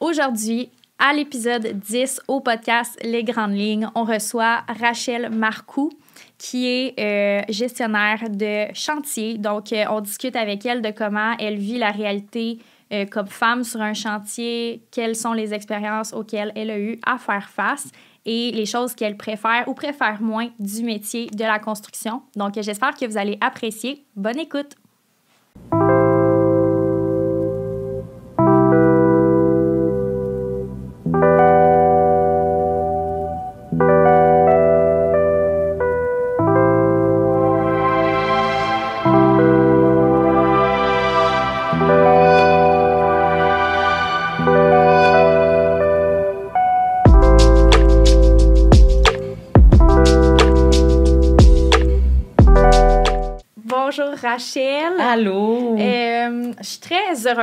Aujourd'hui, à l'épisode 10 au podcast Les Grandes Lignes, on reçoit Rachel Marcoux qui est euh, gestionnaire de chantier. Donc, euh, on discute avec elle de comment elle vit la réalité euh, comme femme sur un chantier, quelles sont les expériences auxquelles elle a eu à faire face et les choses qu'elle préfère ou préfère moins du métier de la construction. Donc, j'espère que vous allez apprécier. Bonne écoute!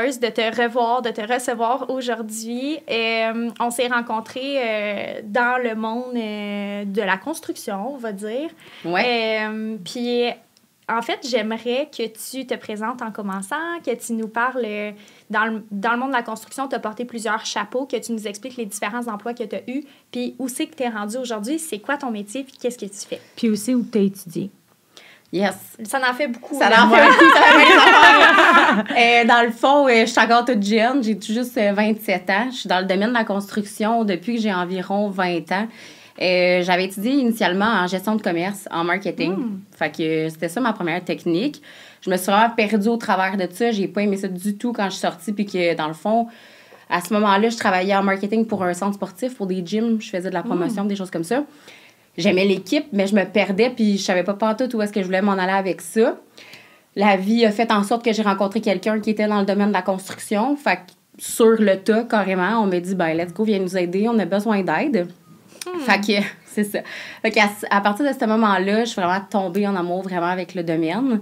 Heureuse de te revoir, de te recevoir aujourd'hui. Euh, on s'est rencontrés euh, dans le monde de la construction, on va dire. Ouais. Puis, en fait, j'aimerais que tu te présentes en commençant, que tu nous parles dans le, dans le monde de la construction, tu as porté plusieurs chapeaux, que tu nous expliques les différents emplois que tu as eus, puis où c'est que tu es rendu aujourd'hui, c'est quoi ton métier, puis qu'est-ce que tu fais? Puis aussi où tu as étudié. Yes. Ça en fait beaucoup. Ça en fait beaucoup. euh, dans le fond, euh, je suis encore toute jeune. J'ai tout juste 27 euh, ans. Je suis dans le domaine de la construction depuis que j'ai environ 20 ans. Euh, j'avais étudié initialement en gestion de commerce, en marketing. Hmm. Fait que c'était ça ma première technique. Je me suis vraiment perdue au travers de ça. J'ai pas aimé ça du tout quand je suis sortie. Puis que, dans le fond, à ce moment-là, je travaillais en marketing pour un centre sportif, pour des gyms. Je faisais de la promotion, hmm. des choses comme ça j'aimais l'équipe, mais je me perdais, puis je savais pas tout où est-ce que je voulais m'en aller avec ça. La vie a fait en sorte que j'ai rencontré quelqu'un qui était dans le domaine de la construction. Fait que sur le tas, carrément, on m'a dit, ben, let's go, viens nous aider, on a besoin d'aide. Hmm. Fait que, c'est ça. Fait qu'à à partir de ce moment-là, je suis vraiment tombée en amour vraiment avec le domaine.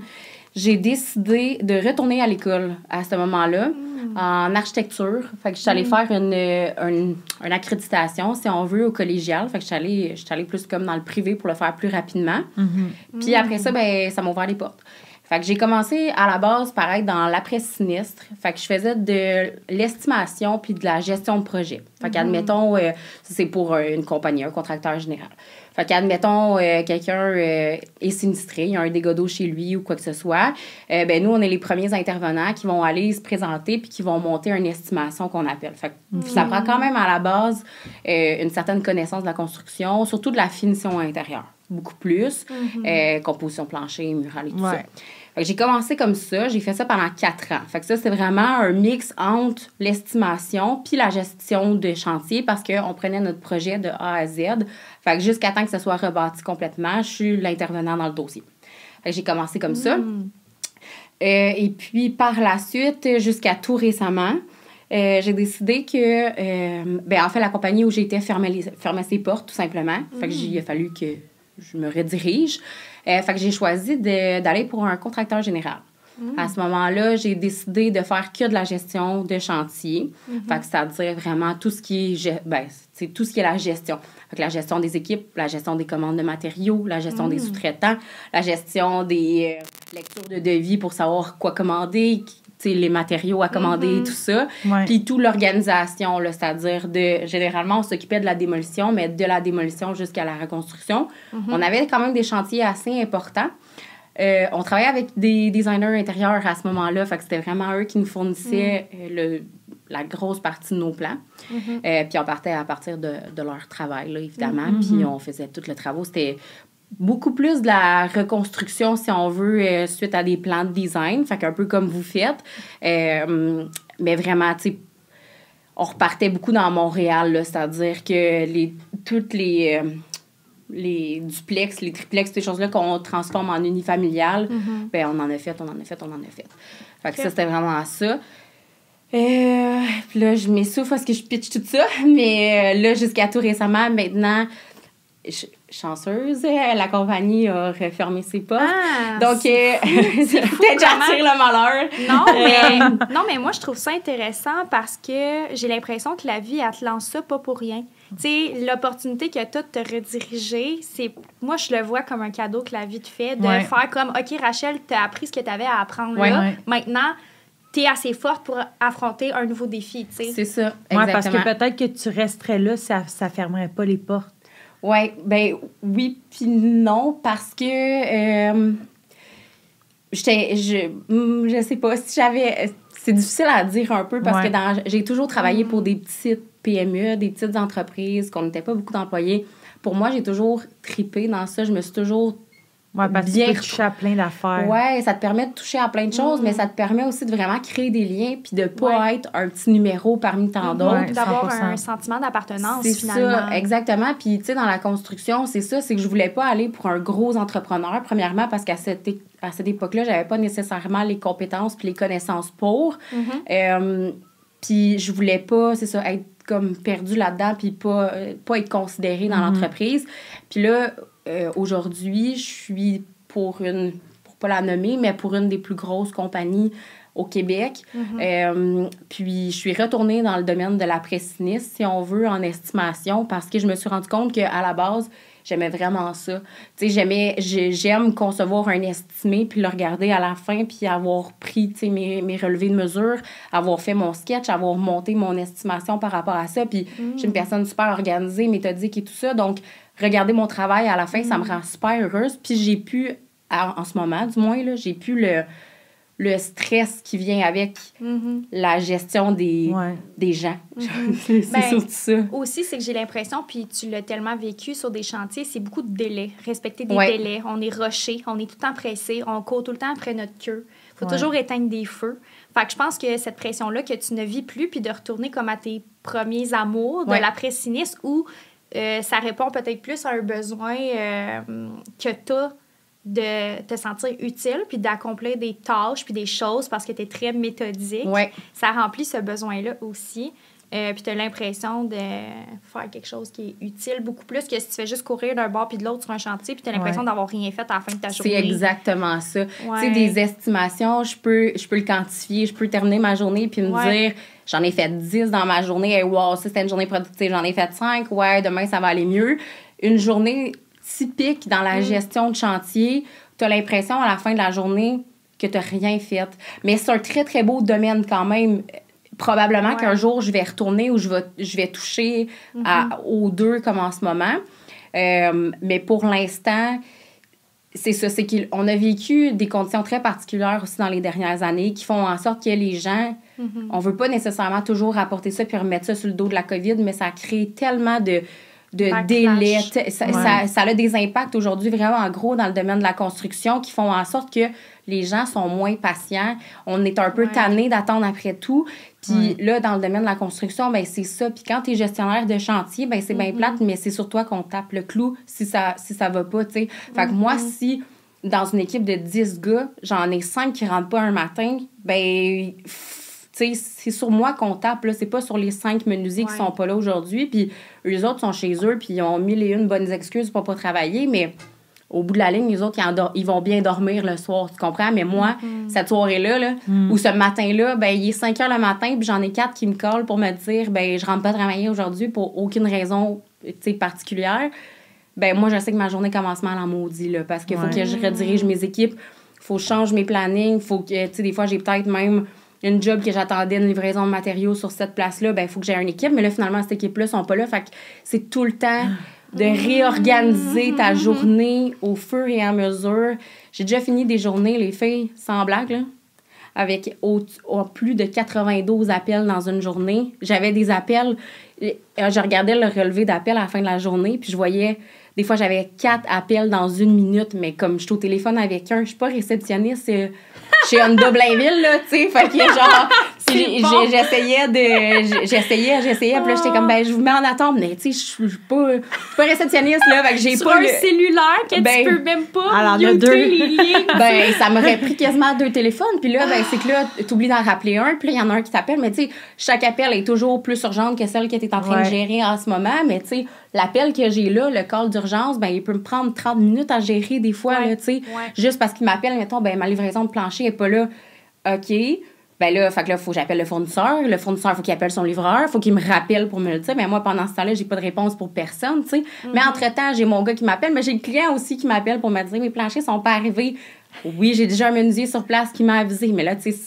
J'ai décidé de retourner à l'école à ce moment-là. Hmm en architecture. Fait que je suis allée mm. faire une, une, accréditation, si on veut, au collégial. Fait que je suis allée, allée plus comme dans le privé pour le faire plus rapidement. Mm-hmm. Puis après ça, ben, ça m'a ouvert les portes. Fait que j'ai commencé à la base, pareil, dans l'après-sinistre. Fait que je faisais de l'estimation puis de la gestion de projet. Fait qu'admettons, euh, c'est pour euh, une compagnie, un contracteur général. Fait qu'admettons, euh, quelqu'un euh, est sinistré, il y a un dégât d'eau chez lui ou quoi que ce soit, euh, ben nous, on est les premiers intervenants qui vont aller se présenter puis qui vont monter une estimation qu'on appelle. Fait que ça prend quand même à la base une certaine connaissance de la construction, surtout de la finition intérieure. Beaucoup plus. Mm-hmm. composition plancher, murale et tout ça j'ai commencé comme ça, j'ai fait ça pendant quatre ans. Fait que ça, c'est vraiment un mix entre l'estimation puis la gestion de chantier parce qu'on prenait notre projet de A à Z. Fait que jusqu'à temps que ça soit rebâti complètement, je suis l'intervenant dans le dossier. Fait que j'ai commencé comme ça. Hmm. Euh, et puis, par la suite, jusqu'à tout récemment, euh, j'ai décidé que, euh, ben, en fait, la compagnie où j'étais fermait, fermait ses portes, tout simplement. Fait que il a fallu que je me redirige. Euh, fait que j'ai choisi d'aller pour un contracteur général. Mm. À ce moment-là, j'ai décidé de faire que de la gestion de chantier. Mm-hmm. Fait que c'est-à-dire vraiment tout ce qui est, ben, c'est tout ce qui est la gestion. Fait que la gestion des équipes, la gestion des commandes de matériaux, la gestion des mm. sous-traitants, la gestion des euh, lectures de devis pour savoir quoi commander, les matériaux à commander, et mm-hmm. tout ça. Puis tout l'organisation, c'est-à-dire de... Généralement, on s'occupait de la démolition, mais de la démolition jusqu'à la reconstruction. Mm-hmm. On avait quand même des chantiers assez importants. Euh, on travaillait avec des designers intérieurs à ce moment-là, fait que c'était vraiment eux qui nous fournissaient mm. euh, le, la grosse partie de nos plans. Euh, puis on partait à partir de, de leur travail, là, évidemment. Puis on faisait tous les travaux. C'était beaucoup plus de la reconstruction, si on veut, euh, suite à des plans de design. Fait qu'un peu comme vous faites. Euh, mais vraiment, tu sais, on repartait beaucoup dans Montréal, c'est-à-dire que les, toutes les, euh, les duplex, les triplex, ces choses-là qu'on transforme en unifamilial, mm ben, on en a fait, on en a fait, on en a fait. Fait que ça, c'était vraiment ça. puis là, je m'essouffle parce que je pitch tout ça. Mais là, jusqu'à tout récemment, maintenant, chanceuse, la compagnie a refermé ses portes. Ah, Donc, euh, peut-être j'attire le malheur. Non mais, euh, non, mais moi, je trouve ça intéressant parce que j'ai l'impression que la vie, elle te lance ça pas pour rien. Tu sais, l'opportunité que tu as de te rediriger, c'est moi, je le vois comme un cadeau que la vie te fait de faire comme, OK, Rachel, tu as appris ce que tu avais à apprendre là. Maintenant, tu es assez forte pour affronter un nouveau défi, tu sais. C'est ça, Ouais, parce que peut-être que tu resterais là, ça ne fermerait pas les portes. Oui, ben oui, puis non, parce que euh, je, hmm, je sais pas, si j'avais, c'est difficile à dire un peu parce Ouais. que dans, j'ai toujours travaillé pour des petites PME, des petites entreprises, qu'on n'était pas beaucoup d'employés. Pour moi, j'ai toujours tripé dans ça, je me suis toujours Ouais, parce que Bien tu peux toucher à plein d'affaires. Ouais, ça te permet de toucher à plein de choses, mais ça te permet aussi de vraiment créer des liens puis de pas Ouais. être un petit numéro parmi tant d'autres. Ouais. D'avoir 100%. un sentiment d'appartenance, C'est finalement. ça, exactement. Puis, tu sais, dans la construction, c'est ça, c'est que je voulais pas aller pour un gros entrepreneur, premièrement, parce qu'à cette, é- à cette époque-là, j'avais pas nécessairement les compétences puis les connaissances pour. Mhm. Euh, puis, je voulais pas, c'est ça, être comme perdue là-dedans puis pas, euh, pas être considérée dans l'entreprise. Puis là, euh, aujourd'hui, je suis pour une, pour pas la nommer, mais pour une des plus grosses compagnies au Québec. Euh, puis je suis retournée dans le domaine de la pressiniste, si on veut, en estimation, parce que je me suis rendu compte qu'à la base, j'aimais vraiment ça. Tu sais, j'aimais, j'ai- j'aime concevoir un estimé, puis le regarder à la fin, puis avoir pris, tu sais, mes, mes relevés de mesure, avoir fait mon sketch, avoir monté mon estimation par rapport à ça. Puis je suis une personne super organisée, méthodique et tout ça. Donc, regarder mon travail à la fin, ça me rend super heureuse. Puis j'ai pu, en ce moment du moins, là, j'ai pu le, le stress qui vient avec Mhm. la gestion des, Ouais. des gens. c'est c'est Ben, surtout ça. Aussi, c'est que j'ai l'impression, puis tu l'as tellement vécu sur des chantiers, c'est beaucoup de délais. Respecter des Ouais. délais. On est rushé, on est tout le temps pressé, on court tout le temps après notre queue. faut Ouais. toujours éteindre des feux. Fait que je pense que cette pression-là que tu ne vis plus, puis de retourner comme à tes premiers amours de Ouais. la pressiniste, où euh, ça répond peut-être plus à un besoin euh, que tu as de te sentir utile, puis d'accomplir des tâches, puis des choses parce que tu es très méthodique Ouais. ça remplit ce besoin-là aussi. Euh, puis tu as l'impression de faire quelque chose qui est utile beaucoup plus que si tu fais juste courir d'un bord puis de l'autre sur un chantier puis tu as l'impression Ouais. d'avoir rien fait à la fin de ta C'est journée. exactement ça. Ouais. Tu sais, des estimations, je peux, je peux le quantifier, je peux terminer ma journée puis me dire, j'en ai fait 10 dans ma journée, hey, wow, ça c'était une journée productive, j'en ai fait 5, ouais, demain ça va aller mieux. Une journée typique dans Mm. la gestion de chantier, tu as l'impression à la fin de la journée que tu n'as rien fait. Mais c'est un très, très beau domaine quand même. Probablement Ouais. qu'un jour, je vais retourner ou je vais, je vais toucher à- Mm-hmm. aux deux comme en ce moment. Euh, mais pour l'instant, c'est ça, c'est qu'on a vécu des conditions très particulières aussi dans les dernières années qui font en sorte que les gens, Mhm. on veut pas nécessairement toujours rapporter ça puis remettre ça sur le dos de la COVID, mais ça crée tellement de, de délais. Ça, Ouais. ça, ça a des impacts aujourd'hui vraiment gros dans le domaine de la construction qui font en sorte que les gens sont moins patients. On est un peu Ouais. tanné d'attendre après tout. Puis Ouais. là, dans le domaine de la construction, ben c'est ça. Puis quand tu es gestionnaire de chantier, ben c'est bien Mm-hmm. plate, mais c'est sur toi qu'on tape le clou si ça, si ça va pas, tu sais. Fait que moi, Mm-hmm. si dans une équipe de 10 gars, j'en ai 5 qui rentrent pas un matin, ben, c'est sur moi qu'on tape, là. C'est pas sur les 5 menuisiers qui sont pas là aujourd'hui. Puis eux autres sont chez eux, puis ils ont mille et une bonnes excuses pour pas travailler, mais au bout de la ligne, les autres, ils, vont bien dormir le soir, tu comprends? Mais moi, Mm-hmm. cette soirée-là, là, ou ce matin-là, ben, il est 5 heures le matin, puis j'en ai quatre qui me collent pour me dire, ben, je rentre pas travailler aujourd'hui pour aucune raison, tu sais, particulière. Ben, moi, je sais que ma journée commence mal en maudit, là, parce qu'il faut que je redirige mes équipes, faut que je change mes plannings, faut que, tu sais, des fois, j'ai peut-être même une job que j'attendais, une livraison de matériaux sur cette place-là, ben, il faut que j'ai une équipe, mais là, finalement, cette équipe-là sont pas là, fait que c'est tout le temps de réorganiser ta journée au fur et à mesure. J'ai déjà fini des journées, les filles, sans blague, là, avec au, au- plus de 92 appels dans une journée. J'avais des appels, euh, je regardais le relevé d'appels à la fin de la journée, puis je voyais, des fois, j'avais quatre appels dans une minute, mais comme je suis au téléphone avec un, je suis pas réceptionniste chez Honda Blainville, là, tu sais, fait que genre, bon. j'essayais de, j'essayais, j'essayais, puis là, j'étais comme, ben, je vous mets en attente, mais tu sais, je suis pas, je suis pas réceptionniste, là, fait que j'ai pas un le- cellulaire que Ben, tu peux même pas alors, il y a muter deux. les lignes. ben, ça m'aurait pris quasiment deux téléphones. Puis là, ben, c'est que là, t'oublies d'en rappeler un. Puis là, il y en a un qui t'appelle. Mais tu sais, chaque appel est toujours plus urgente que celle que tu es en train de gérer en ce moment. Mais tu sais, l'appel que j'ai là, le call d'urgence, ben, il peut me prendre 30 minutes à gérer des fois, Ouais. là, tu sais. Ouais. Juste parce qu'il m'appelle, mettons, ben, ma livraison de plancher est pas là. OK. Ben là, fait que là, faut que j'appelle le fournisseur. Le fournisseur, faut qu'il appelle son livreur. Faut qu'il me rappelle pour me le dire. Mais moi, pendant ce temps-là, j'ai pas de réponse pour personne, tu sais. Mais entre-temps, j'ai mon gars qui m'appelle. Mais j'ai le client aussi qui m'appelle pour me dire mes planchers sont pas arrivés. Oui, j'ai déjà un menuisier sur place qui m'a avisé. Mais là, tu sais,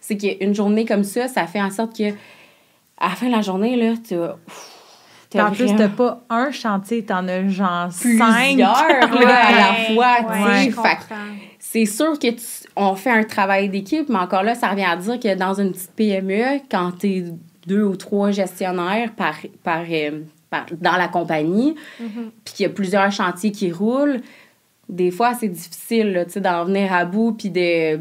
c'est qu'une journée comme ça, ça fait en sorte que à la fin de la journée, là, tu en plus, t'as pas un chantier, t'en as genre plusieurs cinq. là, à la fois, tu sais. C'est sûr que tu- on fait un travail d'équipe, mais encore là, ça revient à dire que dans une petite PME, quand tu es deux ou trois gestionnaires par, par, euh, par- dans la compagnie, Mhm. puis qu'il y a plusieurs chantiers qui roulent, des fois, c'est difficile d'en venir à bout, puis de...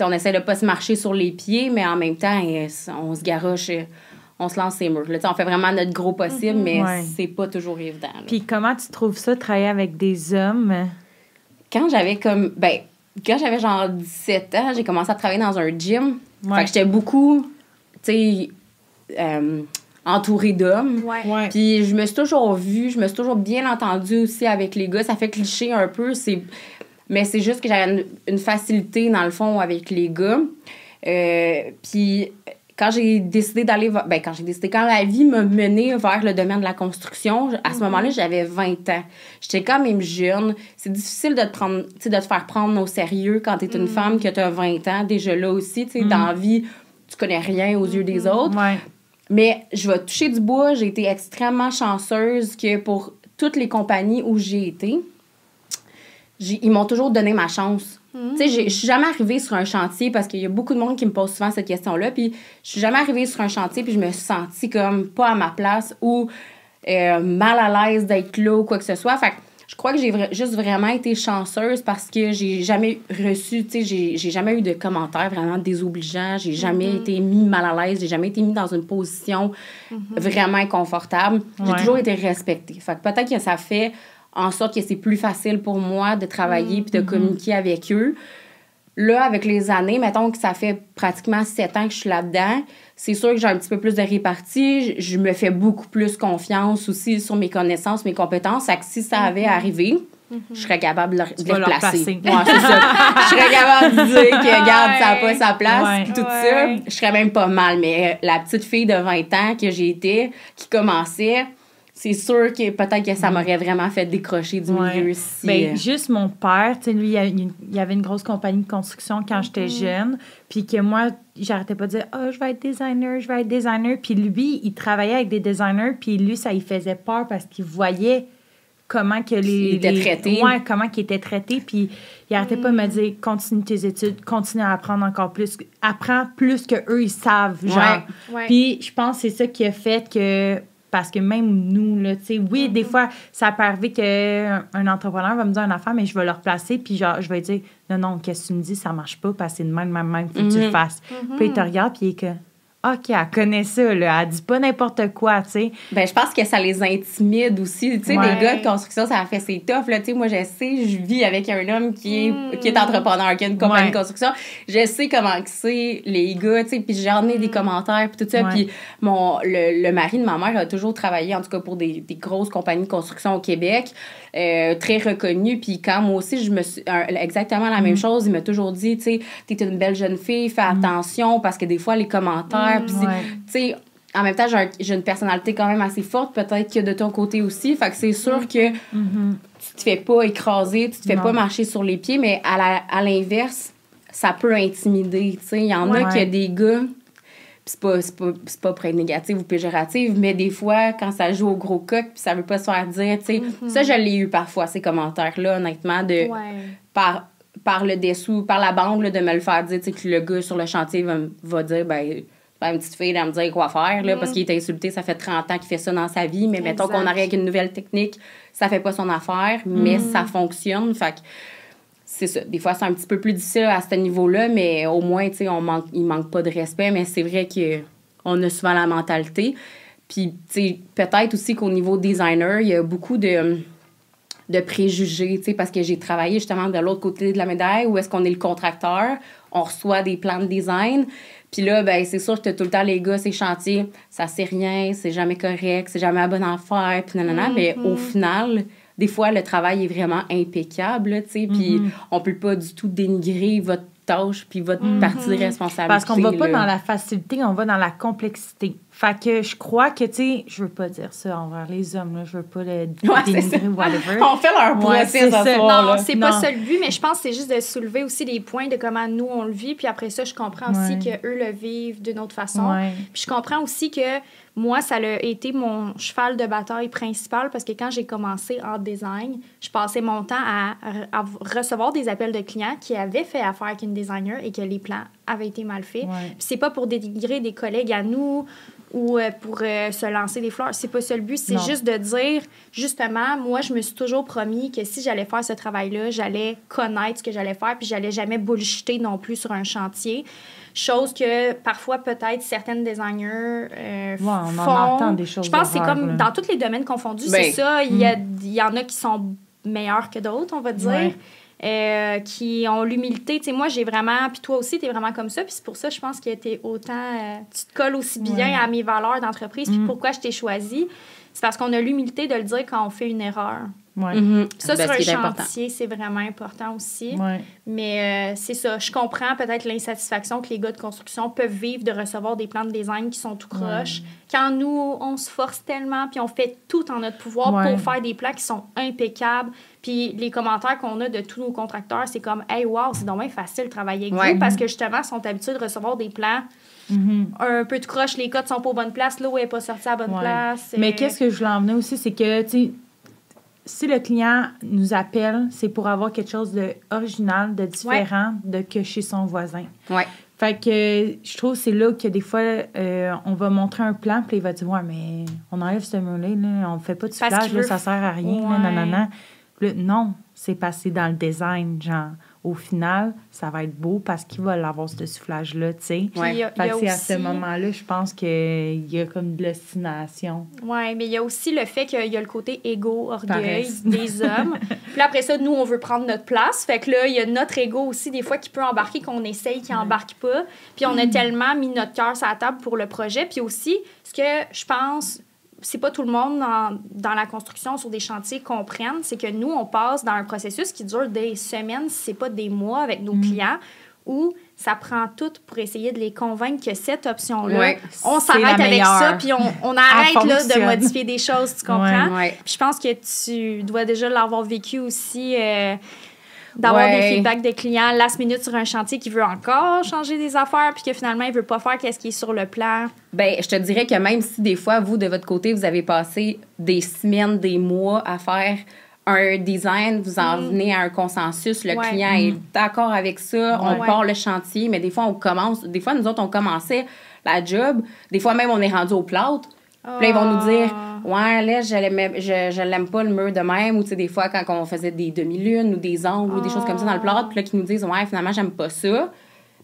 on essaie de pas se marcher sur les pieds, mais en même temps, euh, on se garoche, euh, on se lance ses murs. là. On fait vraiment notre gros possible, mais Ouais. c'est pas toujours évident. Puis comment tu trouves ça, travailler avec des hommes? quand j'avais comme ben quand j'avais genre 17 ans, j'ai commencé à travailler dans un gym. Ouais. Fait que j'étais beaucoup tu sais euh, entourée d'hommes. Ouais. Ouais. Puis je me suis toujours vue, je me suis toujours bien entendue aussi avec les gars. Ça fait cliché un peu, c'est mais c'est juste que j'avais une, une facilité dans le fond avec les gars. Euh, puis quand j'ai décidé d'aller ben quand j'ai décidé quand la vie m'a menée vers le domaine de la construction, à ce moment-là, j'avais 20 ans. J'étais quand même jeune. C'est difficile de te prendre de te faire prendre au sérieux quand tu es une femme que tu as 20 ans déjà là aussi, tu sais dans la vie, tu connais rien aux yeux des autres. Ouais. Mais je vais toucher du bois. J'ai été extrêmement chanceuse que pour toutes les compagnies où j'ai été, ils m'ont toujours donné ma chance. Tu sais, je suis jamais arrivée sur un chantier parce qu'il y a beaucoup de monde qui me pose souvent cette question-là. Puis je suis jamais arrivée sur un chantier puis je me suis sentie comme pas à ma place ou euh, mal à l'aise d'être là ou quoi que ce soit. Fait que je crois que j'ai vra- juste vraiment été chanceuse parce que j'ai jamais reçu, tu sais, j'ai jamais eu de commentaires vraiment désobligeants. J'ai jamais été mis mal à l'aise. J'ai jamais été mis dans une position vraiment inconfortable. J'ai Ouais. toujours été respectée. Fait que peut-être que ça fait en sorte que c'est plus facile pour moi de travailler puis de communiquer avec eux. Là, avec les années, mettons que ça fait pratiquement sept ans que je suis là-dedans, c'est sûr que j'ai un petit peu plus de répartie. Je, je me fais beaucoup plus confiance aussi sur mes connaissances, mes compétences. Que si ça avait arrivé, je serais capable de, le- de les leur placer. placer. Ouais, c'est ça. je serais capable de dire que, regarde, ça n'a pas sa place, puis tout Ouais. ça. Je serais même pas mal. Mais euh, la petite fille de 20 ans que j'ai été, qui commençait, c'est sûr que peut-être que ça m'aurait vraiment fait décrocher du Ouais. milieu si... Ben, euh, juste mon père, tu sais, lui, il il avait une grosse compagnie de construction quand j'étais jeune, puis que moi, j'arrêtais pas de dire « Ah, je vais être designer, je vais être designer », puis lui, il travaillait avec des designers, puis lui, ça lui faisait peur parce qu'il voyait comment que les... Il était les- traité. Ouais, comment qu'il était traité, puis il arrêtait pas de me dire « Continue tes études, continue à apprendre encore plus, apprends plus que eux ils savent, genre. Ouais. Puis je pense que c'est ça qui a fait que parce que même nous là, tu sais, oui, des fois ça peut arriver que un entrepreneur va me dire une affaire mais je vais le replacer puis genre je vais dire non non, qu'est-ce que tu me dis, ça marche pas parce que c'est de même même même faut que tu le fasses. Puis il te regarde puis il est que OK, elle connaît ça là, elle dit pas n'importe quoi, tu sais. Ben, je pense que ça les intimide aussi. Tu sais, Ouais. les gars de construction, ça fait c'est tough. Là. Tu sais, moi, je sais, je vis avec un homme qui est, qui est entrepreneur, qui a une compagnie Ouais. de construction. Je sais comment que c'est, les gars, tu sais, puis j'en ai des commentaires, puis tout ça. Puis mon, le, le mari de ma mère a toujours travaillé, en tout cas, pour des, des grosses compagnies de construction au Québec, euh, très reconnues. Puis quand moi aussi, je me suis... exactement la même chose, il m'a toujours dit, tu sais, t'es une belle jeune fille, fais attention, parce que des fois, les commentaires, puis c'est- Ouais. tu sais, en même temps, j'ai un- j'ai une personnalité quand même assez forte, peut-être que de ton côté aussi. Fait que c'est sûr que tu te fais pas écraser, tu te fais Non. pas marcher sur les pieds, mais à l'inverse, ça peut intimider. Il y en a qui a des gars, c'est pas, pas, pas pour être négatif ou péjoratif, mais des fois, quand ça joue au gros coq, puis ça veut pas se faire dire, tu sais, ça, je l'ai eu parfois, ces commentaires-là, honnêtement, de Ouais. par, par le dessous, par la bande, là, de me le faire dire, tu sais, que le gars sur le chantier va, me- va dire, ben, ben, une petite fille, elle me dire quoi faire, là, parce qu'il est insulté, ça fait 30 ans qu'il fait ça dans sa vie, mais mettons qu'on arrive avec une nouvelle technique, ça fait pas son affaire, mais ça fonctionne, fait que c'est ça. Des fois, c'est un petit peu plus difficile à ce niveau-là, mais au moins, tu sais, on manque, il manque pas de respect, mais c'est vrai que on a souvent la mentalité. Puis, tu sais, peut-être aussi qu'au niveau designer, il y a beaucoup de de préjugés, tu sais, parce que j'ai travaillé justement de l'autre côté de la médaille où est-ce qu'on est le contracteur, on reçoit des plans de design, puis là, ben c'est sûr que tout le temps les gars, ces chantiers, ça c'est rien, c'est jamais correct, c'est jamais la bonne affaire, puis nanana, mais au final, des fois, le travail est vraiment impeccable, tu sais, puis on peut pas du tout dénigrer votre tâche puis votre partie de responsabilité. Parce qu'on va pas là. dans la facilité, on va dans la complexité. Fait que je crois que, tu sais, je veux pas dire ça envers les hommes, là. Je veux pas le Ouais, c'est dénigrer ça. ou whatever. On fait leur Ouais, procès c'est ce ça. soir, Non, c'est pas ça le but, mais je pense que c'est juste de soulever aussi des points de comment nous on le vit. Puis après ça, je comprends aussi Ouais. qu'eux le vivent d'une autre façon. Ouais. Puis je comprends aussi que moi, ça a été mon cheval de bataille principal parce que quand j'ai commencé en design, je passais mon temps à, à recevoir des appels de clients qui avaient fait affaire avec une designer et que les plans avaient été mal faits. Ouais. Puis c'est pas pour dénigrer des collègues à nous ou euh, pour euh, se lancer des fleurs. C'est pas ça le but. C'est juste de dire, justement, moi, je me suis toujours promis que si j'allais faire ce travail-là, j'allais connaître ce que j'allais faire, puis j'allais jamais bullshiter non plus sur un chantier. Chose que parfois, peut-être, certaines designers euh, Ouais, on en font. entend des choses Je pense que c'est comme là. dans tous les domaines confondus, Ben, c'est ça. Il y, a, il y en a qui sont meilleurs que d'autres, on va dire. Ouais. euh, qui ont l'humilité. Tu sais, moi, j'ai vraiment, puis toi aussi, tu es vraiment comme ça. Puis c'est pour ça, je pense que tu autant, euh, tu te colles aussi bien Ouais. à mes valeurs d'entreprise. Puis Mm. pourquoi je t'ai choisi, c'est parce qu'on a l'humilité de le dire quand on fait une erreur. Ouais. Mhm. Puis ça, Ben, sur un chantier, c'est vraiment important aussi. Ouais. Mais euh, c'est ça, je comprends peut-être l'insatisfaction que les gars de construction peuvent vivre de recevoir des plans de design qui sont tout croches. Quand nous, on se force tellement, puis on fait tout en notre pouvoir Ouais. pour faire des plans qui sont impeccables. Puis les commentaires qu'on a de tous nos contracteurs, c'est comme « Hey, wow, c'est bien facile de travailler avec Ouais. vous parce que justement, ils sont habitués de recevoir des plans Mhm. un peu de croche, les codes sont pas aux bonnes places, l'eau n'est pas sortie à la bonne Ouais. place. Mais qu'est-ce que je voulais en venir aussi, c'est que, tu sais, si le client nous appelle, c'est pour avoir quelque chose de original, de différent de que chez son voisin. Ouais. Fait que je trouve que c'est là que des fois, euh, on va montrer un plan, puis il va dire Ouais, mais on enlève ce mur-là, là, on fait pas de Parce soufflage, qu'il là, veut- ça sert à rien, là, Ouais. nanana. Là, non, c'est passé dans le design, genre. Au final, ça va être beau parce qu'il va l'avoir, ce soufflage-là, tu sais. Ouais. il y a- il y Fait a que c'est à ce aussi- moment-là, je pense qu'il y a comme de l'ostination. Oui, mais il y a aussi le fait qu'il y a le côté égo, orgueil des hommes. Puis là, après ça, nous, on veut prendre notre place. Fait que là, il y a notre ego aussi, des fois, qui peut embarquer, qu'on essaye, qui embarque pas. Puis on a tellement mis notre cœur sur la table pour le projet. Puis aussi, ce que je pense, c'est pas tout le monde dans, dans la construction sur des chantiers comprennent, c'est que nous, on passe dans un processus qui dure des semaines, si c'est pas des mois avec nos clients, où ça prend tout pour essayer de les convaincre que cette option-là, Ouais, on s'arrête avec ça, puis on, on arrête là, de modifier des choses, tu comprends? Ouais. Puis je pense que tu dois déjà l'avoir vécu aussi, euh, d'avoir Ouais. des feedbacks des clients last minute sur un chantier qui veut encore changer des affaires, puis que finalement, il veut pas faire qu'est-ce qui est sur le plan. Ben, je te dirais que même si des fois, vous, de votre côté, vous avez passé des semaines, des mois à faire un design, vous en venez à un consensus, le Mm. Ouais. client est d'accord avec ça, on part le chantier, mais des fois, on commence, des fois, nous autres, on commençait la job, des fois même, on est rendu au plâtre, puis là, ils vont nous dire, Ah. ouais, là, je l'aime, je, je l'aime pas le mur de même, ou tu sais, des fois, quand on faisait des demi-lunes ou des angles ou des choses comme ça dans le plâtre, puis là, qui nous disent, ouais, finalement, j'aime pas ça.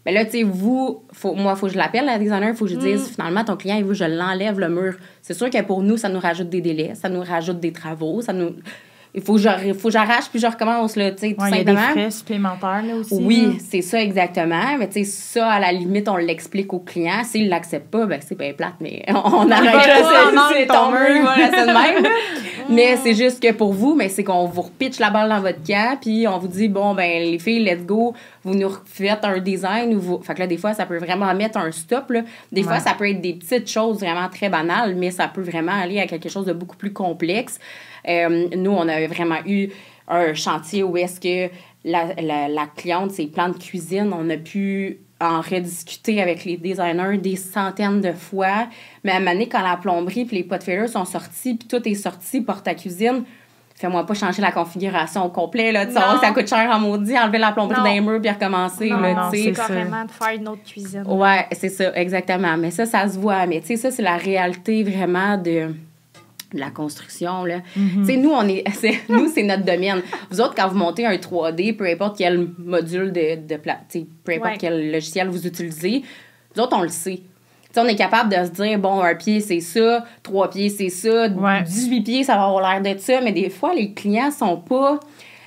Mais là, tu sais, vous, faut, moi, il faut que je l'appelle, la designer, il faut que je dise, finalement, ton client, il veut que je l'enlève, le mur. C'est sûr que pour nous, ça nous rajoute des délais, ça nous rajoute des travaux, ça nous. Il faut que j'arrache puis je recommence, là, tu sais, tout Ouais, il y a des simplement. frais supplémentaires là aussi. Oui, c'est ça exactement. Mais tu sais, ça, à la limite, on l'explique au client. S'il l'accepte pas, ben c'est bien plate, mais on arrête là, c'est- mur, voilà, c'est de même. mais c'est juste que pour vous, mais c'est qu'on vous repitche la balle dans votre camp, puis on vous dit, bon, ben les filles, let's go, vous nous faites un design. Ou vous... Fait que là, des fois, ça peut vraiment mettre un stop. Là. Des fois, ça peut être des petites choses vraiment très banales, mais ça peut vraiment aller à quelque chose de beaucoup plus complexe. Euh, nous, on avait vraiment eu un chantier où est-ce que la, la, la cliente, ses plans de cuisine, on a pu en rediscuter avec les designers des centaines de fois. Mais à un moment donné, quand la plomberie puis les pot fillers sont sortis, puis tout est sorti, porte à cuisine, fais-moi pas changer la configuration au complet. Là, tu sais, Non. ça coûte cher en maudit, enlever la plomberie d'un mur puis recommencer. Non, là, non, tu sais. c'est carrément de faire une autre cuisine. Ouais, c'est ça, exactement. Mais ça, ça se voit. Mais tu sais, ça, c'est la réalité vraiment de, de la construction. Là. Sais, nous, on est, c'est- nous, c'est notre domaine. Vous autres, quand vous montez un 3D, peu importe quel module de, de peu importe Ouais. quel logiciel vous utilisez, nous autres, on le sait. On est capable de se dire, bon, un pied, c'est ça, trois pieds, c'est ça, Ouais. 18 pieds, ça va avoir l'air d'être ça. Mais des fois, les clients sont pas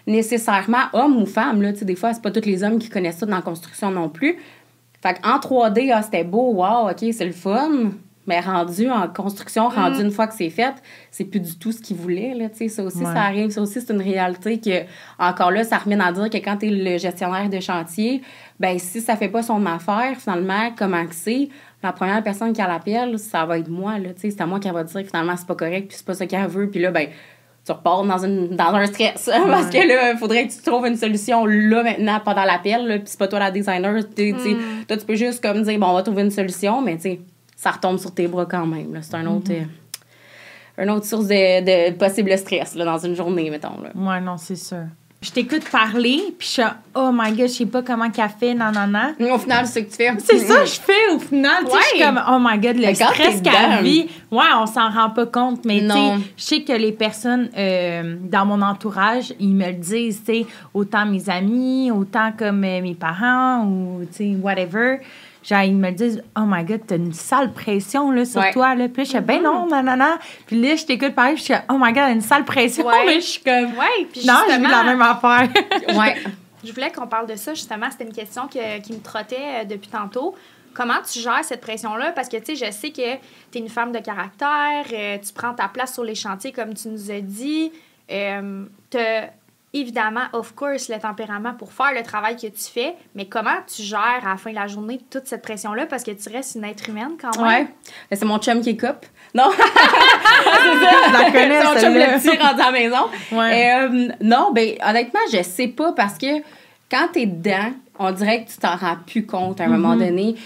nécessairement hommes ou femmes. Là. Des fois, c'est pas tous les hommes qui connaissent ça dans la construction non plus. Fait qu'en 3D, ah, c'était beau, wow, OK, c'est le fun. Mais rendu en construction, rendu une fois que c'est fait, c'est plus du tout ce qu'ils voulaient. Là, tu sais. ça aussi, Ouais. ça arrive. Ça aussi, c'est une réalité que, encore là, ça remet à dire que quand tu es le gestionnaire de chantier, ben si ça fait pas son affaire, finalement, comment que c'est, la première personne qui a l'appel, ça va être moi, là, tu sais, c'est à moi qui va dire que finalement, c'est pas correct, puis c'est pas ça qu'elle veut, puis là, ben, tu repars dans, une, dans un stress. Parce que là, il faudrait que tu trouves une solution là, maintenant, pendant l'appel, puis c'est pas toi la designer, Mm. toi, tu peux juste comme dire, bon, on va trouver une solution, mais tu sais, ça retombe sur tes bras quand même, c'est un autre... euh, une autre source de, de possible stress là, dans une journée, mettons. Là. Ouais, non, c'est sûr. Je t'écoute parler, puis je suis oh my god, je sais pas comment qu'elle fait, non. Au final, c'est ce que tu fais. C'est ça que je fais au final. Tu sais, je suis Ouais. comme, oh my god, le stress qu'elle vit. Ouais, on s'en rend pas compte, mais tu je sais que les personnes euh, dans mon entourage, ils me le disent, tu autant mes amis, autant comme euh, mes parents ou, tu sais, whatever. Genre, ils me disent, oh my god, t'as une sale pression là, sur Ouais. toi. Là. Puis là, je suis, ben non, non, non. Puis là, je t'écoute parler, puis je suis, oh my god, une sale pression. Ouais. Mais je suis comme, Ouais, puis non, justement, la même affaire. Ouais. je voulais qu'on parle de ça, justement. C'était une question que- qui me trottait euh, depuis tantôt. Comment tu gères cette pression-là? Parce que, tu sais, je sais que tu es une femme de caractère, euh, tu prends ta place sur les chantiers, comme tu nous as dit. Euh, évidemment, of course, le tempérament pour faire le travail que tu fais, mais comment tu gères à la fin de la journée toute cette pression-là? Parce que tu restes une être humaine quand même. Ouais. Ben, C'est mon chum qui est cop. Non, je la connais, c'est mon chum le petit rendu à la maison. Ouais. Euh, non, ben honnêtement, je sais pas parce que quand t'es dedans, on dirait que tu t'en rends plus compte à un moment donné.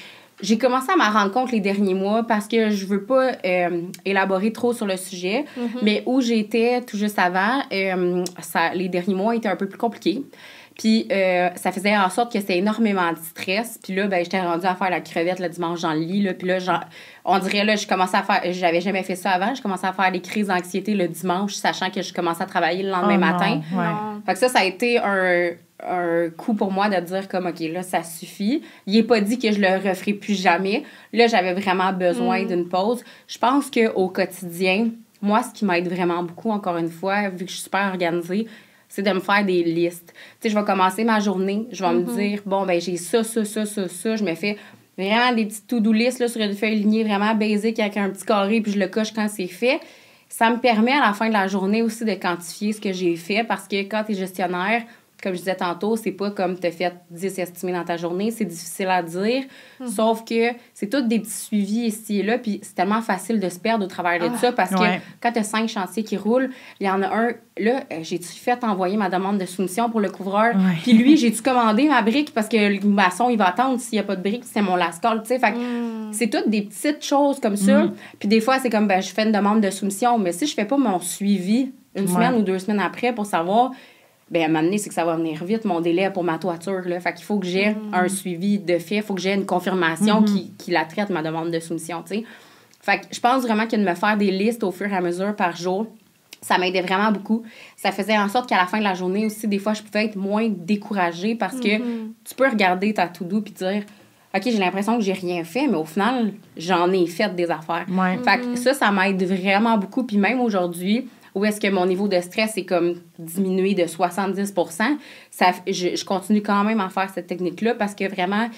J'ai commencé à m'en rendre compte les derniers mois parce que je veux pas euh, élaborer trop sur le sujet, mais où j'étais tout juste avant, euh, ça, les derniers mois étaient un peu plus compliqués. Puis euh, ça faisait en sorte que c'était énormément de stress. Puis là, ben, j'étais rendue à faire la crevette le dimanche dans le lit. Là. Puis là, genre, on dirait, là, je commençais à faire... J'avais jamais fait ça avant. Je commençais à faire des crises d'anxiété le dimanche, sachant que je commençais à travailler le lendemain Oh non, matin. ouais. Non. Fait que ça, ça a été un, un coup pour moi de dire comme, OK, là, ça suffit. Il n'est pas dit que je le referai plus jamais. Là, j'avais vraiment besoin d'une pause. Je pense qu'au quotidien, moi, ce qui m'aide vraiment beaucoup, encore une fois, vu que je suis super organisée, c'est de me faire des listes. Tu sais, je vais commencer ma journée, je vais me dire, bon, ben j'ai ça, ça, ça, ça, ça. Je me fais vraiment des petites to-do list là, sur une feuille lignée vraiment basique avec un petit carré, puis je le coche quand c'est fait. Ça me permet à la fin de la journée aussi de quantifier ce que j'ai fait parce que quand tu es gestionnaire, comme je disais tantôt, c'est pas comme as fait 10 estimés dans ta journée, c'est difficile à dire. Sauf que c'est tous des petits suivis ici et là, puis c'est tellement facile de se perdre au travers de ça parce Ouais. que quand tu as cinq chantiers qui roulent, il y en a un, là, euh, j'ai-tu fait envoyer ma demande de soumission pour le couvreur? Puis lui, j'ai-tu commandé ma brique parce que le maçon, il va attendre s'il n'y a pas de brique, c'est mon last call, tu sais. Fait que c'est toutes des petites choses comme ça. Puis des fois, c'est comme, ben, je fais une demande de soumission, mais si je fais pas mon suivi une Ouais. semaine ou deux semaines après pour savoir, ben à donné, c'est que ça va venir vite, mon délai pour ma toiture. Là. Fait qu'il faut que j'ai un suivi de fait, il faut que j'ai une confirmation qui, qui la traite, ma demande de soumission, tu sais. Fait que je pense vraiment que de me faire des listes au fur et à mesure par jour, ça m'aidait vraiment beaucoup. Ça faisait en sorte qu'à la fin de la journée aussi, des fois, je pouvais être moins découragée parce que tu peux regarder ta to-do puis dire OK, j'ai l'impression que j'ai rien fait, mais au final, j'en ai fait des affaires. Ouais. Fait que ça, ça m'aide vraiment beaucoup. Puis même aujourd'hui, où est-ce que mon niveau de stress est comme diminué de 70 ça, je, je continue quand même à faire cette technique-là parce que vraiment,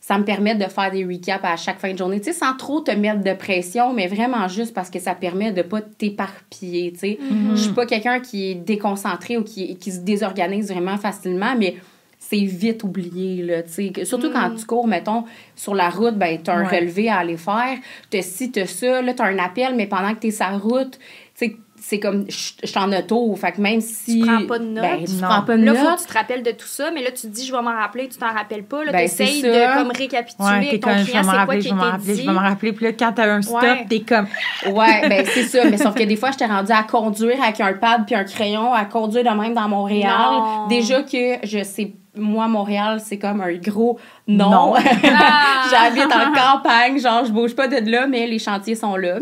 ça me permet de faire des recaps à chaque fin de journée, tu sais, sans trop te mettre de pression, mais vraiment juste parce que ça permet de pas t'éparpiller, tu sais. Je suis pas quelqu'un qui est déconcentré ou qui, qui se désorganise vraiment facilement, mais c'est vite oublié, là, tu sais. Surtout quand tu cours, mettons, sur la route, ben, t'as un Ouais. relevé à aller faire, t'as ci, t'as ça, là, t'as un appel, mais pendant que t'es sur la route, tu sais, c'est comme, je je suis en auto, fait que même si... Tu prends pas de notes? Ben, tu Non. prends pas de Là, notes. faut que tu te rappelles de tout ça, mais là, tu te dis, je vais m'en rappeler, tu t'en rappelles pas. Là, Ben, t'essayes de comme récapituler Ouais, avec ton comme, je client, c'est quoi qui je rappeler, dit. je vais me rappeler. Puis là, quand t'as un stop, Ouais. t'es comme, Ouais, ben c'est ça. Mais sauf que des fois, j'étais rendue à conduire avec un pad puis un crayon, à conduire de même dans Montréal. Non. Déjà que je sais, moi, Montréal, c'est comme un gros non. Non. Ah! J'habite en campagne, genre, je bouge pas de là, mais les chantiers sont là.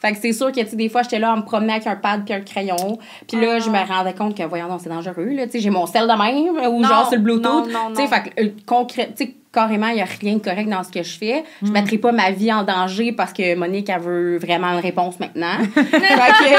Fait que c'est sûr que, tu sais, des fois, j'étais là à me promener avec un pad puis un crayon. Puis là, Ah. je me rendais compte que, voyons, non, c'est dangereux, là. Tu sais, j'ai mon sel de même, ou Non, genre sur le Bluetooth. Tu sais, fait que, euh, concret, carrément, il n'y a rien de correct dans ce que je fais. Je Mm. mettrai pas ma vie en danger parce que Monique, elle veut vraiment une réponse maintenant. fait que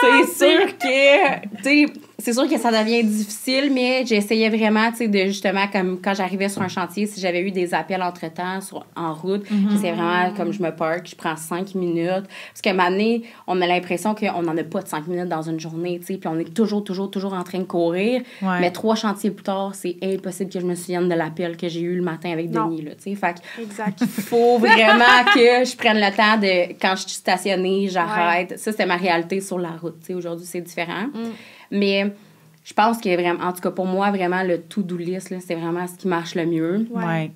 c'est sûr que, tu sais, c'est sûr que ça devient difficile, mais j'essayais vraiment, tu sais, de justement, comme quand j'arrivais sur un chantier, si j'avais eu des appels entre-temps sur- en route, Mhm. j'essayais vraiment, comme je me parque, je prends cinq minutes. Parce qu'à un moment donné, on a l'impression qu'on n'en a pas de cinq minutes dans une journée, tu sais, puis on est toujours, toujours, toujours en train de courir. Ouais. Mais trois chantiers plus tard, c'est impossible que je me souvienne de l'appel que j'ai eu le matin avec Non. Denis, là, tu sais. Fait que Exact. faut vraiment que je prenne le temps de, quand je suis stationnée, j'arrête. Ça, c'était ma réalité sur la route. tu sais. Aujourd'hui, c'est différent. Mm. Mais je pense que vraiment, en tout cas, pour moi, vraiment, le to-do list, là, c'est vraiment ce qui marche le mieux. Ouais. Ouais.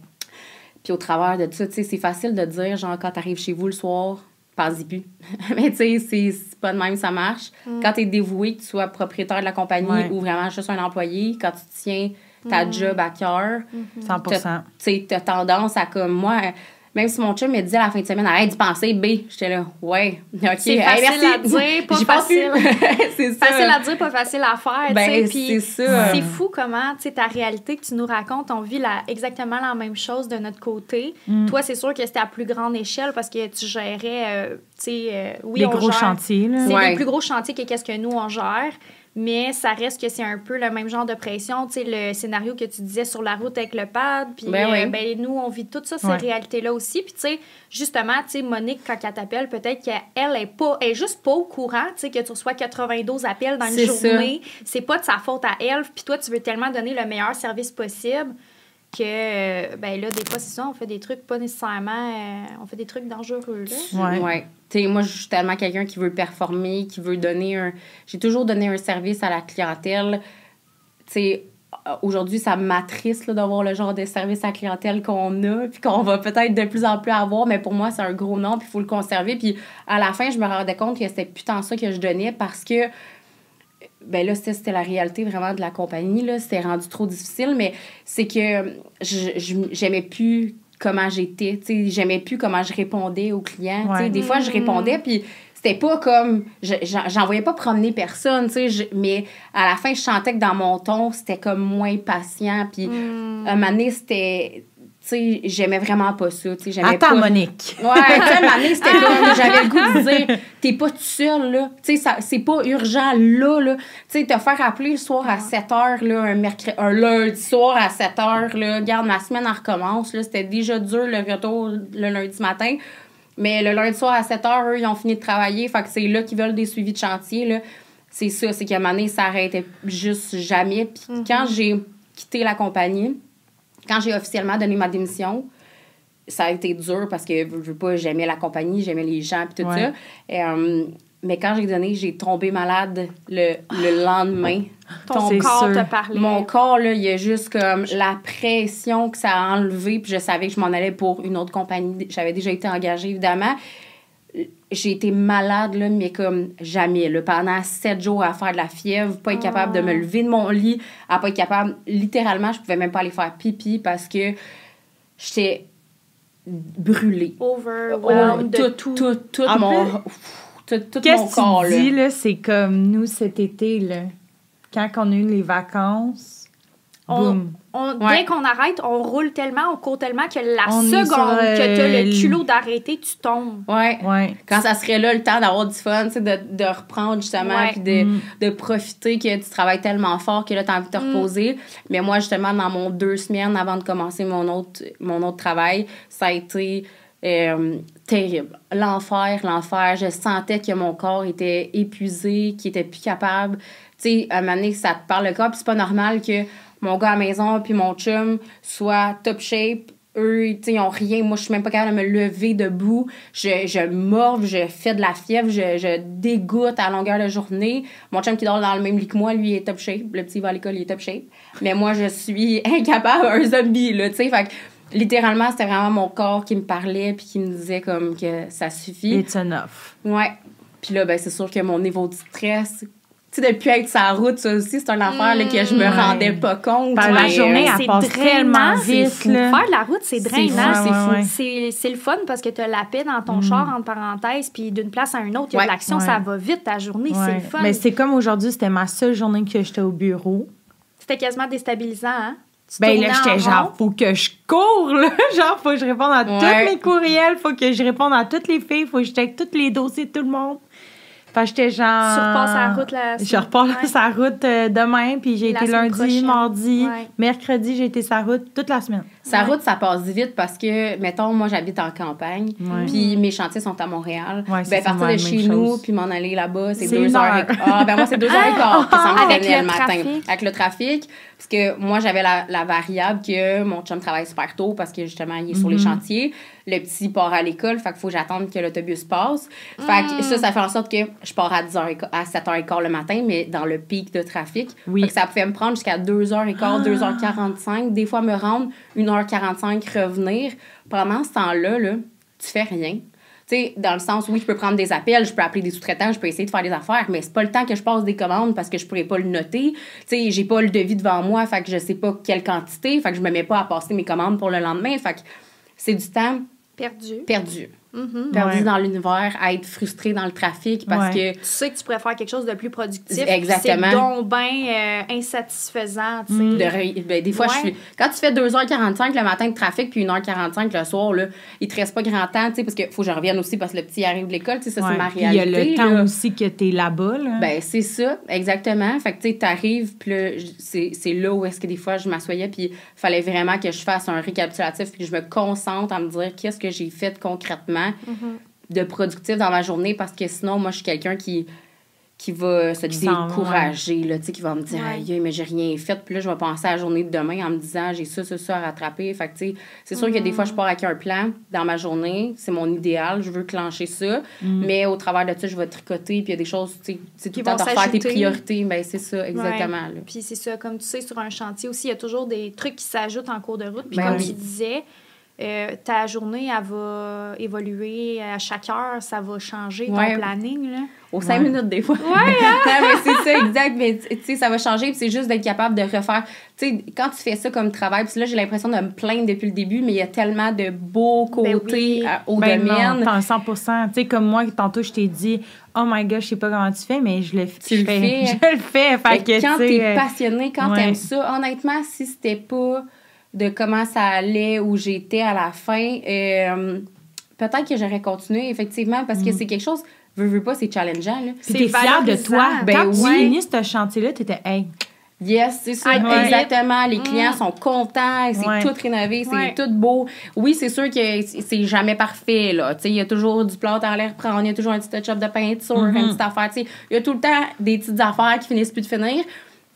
Puis au travers de tout ça, tu sais, c'est facile de dire, genre, quand t'arrives chez vous le soir, pense-y plus. Mais tu sais, c'est pas de même, ça marche. Quand t'es dévoué, que tu sois propriétaire de la compagnie Ouais. ou vraiment juste un employé, quand tu tiens ta job à cœur, 100 tu sais, t'as tendance à comme moi, même si mon chum me disait à la fin de semaine, arrête d'y penser, B, j'étais là, ouais, ok, C'est hey, facile merci. à dire, pas plus. c'est ça. Facile à dire, pas facile à faire. Ben, tu sais, puis c'est ça. C'est fou comment, tu sais, ta réalité que tu nous racontes, on vit la, exactement la même chose de notre côté. Mm. Toi, c'est sûr que c'était à plus grande échelle parce que tu gérais, euh, tu sais, euh, oui, Les on gros gère- chantiers, là. C'est Ouais. des plus gros chantiers que qu'est-ce que nous, on gère. Mais ça reste que c'est un peu le même genre de pression. Tu sais, le scénario que tu disais sur la route avec le pad. Puis, Ben euh, oui. ben, nous, on vit tout ça, ces Ouais. réalités-là aussi. Puis, tu sais, justement, tu sais, Monique, quand elle t'appelle, peut-être qu'elle est pas, elle est juste pas au courant, tu sais, que tu reçois 92 appels dans une journée. C'est pas de sa faute à elle. Puis, toi, tu veux tellement donner le meilleur service possible que, ben là, des fois, c'est ça, on fait des trucs pas nécessairement. euh, on fait des trucs dangereux, là. Ouais. Ouais. Moi, je suis tellement quelqu'un qui veut performer, qui veut donner un. J'ai toujours donné un service à la clientèle. Sais, aujourd'hui, ça m'attriste d'avoir le genre de service à la clientèle qu'on a, puis qu'on va peut-être de plus en plus avoir, mais pour moi, c'est un gros nom, puis il faut le conserver. Puis à la fin, je me rendais compte que c'était plus tant ça que je donnais parce que ben là, c'était la réalité vraiment de la compagnie. Là. C'était rendu trop difficile, mais c'est que j'aimais plus comment j'étais. tu sais, J'aimais plus comment je répondais aux clients. tu sais. Ouais. Des fois, je répondais, puis c'était pas comme. je- j'en- J'envoyais pas promener personne, tu sais, je- mais à la fin, je sentais que dans mon ton, c'était comme moins patient. Puis Hmm. un moment donné, c'était. Tu sais, j'aimais vraiment pas ça. tu sais, Attends, pas- Monique. Ouais, tu c'était comme, j'avais le goût de dire, t'es pas tout seul, là. Tu sais, ça- c'est pas urgent, là, là. Tu sais, te faire appeler le soir à 7 h, là, un, mercredi, un lundi soir à 7 h, là. Garde, ma semaine, elle recommence, là. C'était déjà dur, le retour, le lundi matin. Mais le lundi soir à 7 h, eux, ils ont fini de travailler. Fait que c'est là qu'ils veulent des suivis de chantier, là. C'est ça, c'est qu'à un moment donné, ça arrêtait juste jamais. Puis quand j'ai quitté la compagnie, quand j'ai officiellement donné ma démission, ça a été dur parce que je veux pas, j'aimais la compagnie, j'aimais les gens puis tout Ouais. ça. Et, euh, mais quand j'ai donné, j'ai tombé malade le, le lendemain. Ton corps sûr. te parlait. Mon corps, là, il y a juste comme la pression que ça a enlevé, puis je savais que je m'en allais pour une autre compagnie. J'avais déjà été engagée, évidemment. J'ai été malade, là, mais comme jamais. Là, pendant sept jours à faire de la fièvre, pas être capable de me lever de mon lit, à pas être capable... Littéralement, je pouvais même pas aller faire pipi parce que j'étais brûlée. Overwhelmed de tout, tout. tout, tout, mon... Tout, tout mon Qu'est-ce corps, que tu dis, là, c'est comme nous cet été, là, quand on a eu les vacances, On- boum. On- Ouais. Dès qu'on arrête, on roule tellement, on court tellement que la On seconde euh, que tu as le l- culot d'arrêter, tu tombes. Ouais. Ouais. quand ça serait là le temps d'avoir du fun, tu sais, de, de reprendre justement, puis de, Mm. de profiter que tu travailles tellement fort que là, tu as envie de te Mm. reposer. Mais moi, justement, dans mon deux semaines avant de commencer mon autre, mon autre travail, ça a été euh, terrible. L'enfer, l'enfer. Je sentais que mon corps était épuisé, qu'il était plus capable. Tu sais, à un moment donné, ça te parle le corps, puis c'est pas normal que mon gars à la maison puis mon chum soient top shape eux, ils ont rien. Moi, je suis même pas capable de me lever debout. Je, je morve, je fais de la fièvre, je, je dégoûte à longueur de journée. Mon chum qui dort dans le même lit que moi, lui, il est top shape. Le petit il va à l'école, il est top shape. Mais moi, je suis incapable, un zombie, là, tu sais. Fait que, littéralement, c'était vraiment mon corps qui me parlait puis qui me disait comme que ça suffit. It's enough. Ouais. Puis là, ben, c'est sûr que mon niveau de stress... Tu sais, depuis être sur la route, ça aussi, c'est une affaire là, que je me Ouais. rendais pas compte. Ben, la journée, elle c'est passe tellement vite, fou. Faire de la route, c'est C'est drainant. fou, C'est ouais, ouais. C'est le fun parce que tu as la paix dans ton Mm. char, entre parenthèses, puis d'une place à une autre, il y a Ouais. de l'action, Ouais. ça va vite, ta journée, c'est le fun. Mais c'est comme aujourd'hui, c'était ma seule journée que j'étais au bureau. C'était quasiment déstabilisant, hein? Tu Ben là, j'étais genre, faut que je cours, là. Genre, faut que je réponde à Ouais. tous mes courriels, faut que je réponde à toutes les filles, faut que je check tous les dossiers de tout le monde. Fait j'étais genre. Tu repasses la route la Je repars ouais. sa route euh, demain, puis j'ai été lundi, prochaine. mardi, Ouais. mercredi, j'ai été sa route toute la semaine. Sa Ouais. route, ça passe vite parce que, mettons, moi, j'habite en campagne, Ouais. puis mes chantiers sont à Montréal. Ben, partir de chez nous, puis m'en aller là-bas, c'est C'est deux heures. heure. et- Ah, ben moi, c'est deux heures et quart que ça me Avec le le matin. Avec le trafic. Parce que moi, j'avais la, la variable que mon chum travaille super tôt parce que, justement, il est sur les Mhm. chantiers. Le petit part à l'école, fait qu'il faut que j'attende que l'autobus passe. Fait que ça, ça fait en sorte que je pars à, 10h, à 7h15 le matin, mais dans le pic de trafic. Oui. Fait que ça pouvait me prendre jusqu'à 2h15, 2h45, des fois me rendre 1h45, revenir. Pendant ce temps-là, là, tu fais rien. Tu sais, dans le sens, oui, je peux prendre des appels, je peux appeler des sous-traitants, je peux essayer de faire des affaires, mais c'est pas le temps que je passe des commandes parce que je pourrais pas le noter. Tu sais, j'ai pas le devis devant moi, fait que je sais pas quelle quantité, fait que je me mets pas à passer mes commandes pour le lendemain, fait que c'est du temps Perdu. perdu. Mhm. Perdu Ouais. dans l'univers, à être frustré dans le trafic parce Ouais. que Tu sais que tu pourrais faire quelque chose de plus productif. Exactement. C'est donc bien insatisfaisant, tu sais. Mm. De ré- ben, des fois, je suis. Quand tu fais 2h45 le matin de trafic puis 1h45 le soir, là, il te reste pas grand temps, tu sais, parce qu'il faut que je revienne aussi parce que le petit arrive de l'école, tu sais, ça, Ouais. c'est ma Puis Il y réalité. a le temps là. aussi que t'es là-bas. Là. Ben, c'est ça, exactement. Fait que, tu sais, t'arrives, puis là, j- c'est c'est là où est-ce que des fois, je m'assoyais, puis fallait vraiment que je fasse un récapitulatif, puis que je me concentre à me dire qu'est-ce que j'ai fait concrètement Mm-hmm. de productif dans ma journée, parce que sinon, moi, je suis quelqu'un qui qui va se Qui décourager, là, tu sais, qui va me dire, Ouais. aïe, mais j'ai rien fait. Puis là, je vais penser à la journée de demain en me disant, j'ai ça, ça, ça à rattraper. Fait que, c'est sûr que des fois, je pars avec un plan dans ma journée. C'est mon idéal. Je veux clencher ça. Mais au travers de ça, je vais tricoter. Puis il y a des choses, tu sais, tout le temps de refaire tes priorités. Ben, c'est ça, exactement. Puis c'est ça, comme tu sais, sur un chantier aussi, il y a toujours des trucs qui s'ajoutent en cours de route. Puis Ben comme oui. tu disais, euh, ta journée, elle va évoluer à chaque heure, ça va changer ton Ouais. planning. Là? Aux cinq Ouais. minutes, des fois. Ouais, mais c'est ça, exact. Mais tu sais, ça va changer. Puis c'est juste d'être capable de refaire. Tu sais, quand tu fais ça comme travail, puis là, j'ai l'impression de me plaindre depuis le début, mais il y a tellement de beaux Ben côtés oui. à- au Ben non, domaine. t'en 100 Tu sais, comme moi, tantôt, je t'ai dit, oh my god, je sais pas comment tu fais, mais je le, Tu je le fais. Je le fais. Fait Fait que, quand tu sais, t'es euh, passionné, quand ouais. t'aimes ça, honnêtement, si c'était pas de comment ça allait, où j'étais à la fin, euh, peut-être que j'aurais continué, effectivement, parce Mm. que c'est quelque chose, veux, veux pas, c'est challengeant, là. Puis C'est t'es fière de toi. Ben Quand tu finis ce chantier-là, t'étais, hey, Yes, c'est ça, Ah, ouais. exactement. Les Mm. clients sont contents, c'est Ouais. tout rénové, c'est Ouais. tout beau. Oui, c'est sûr que c'est jamais parfait, là. Tu sais, il y a toujours du plâtre à l'air prendre, il y a toujours un petit touch-up de peinture, Mhm. une petite affaire, tu sais. Il y a tout le temps des petites affaires qui finissent plus de finir.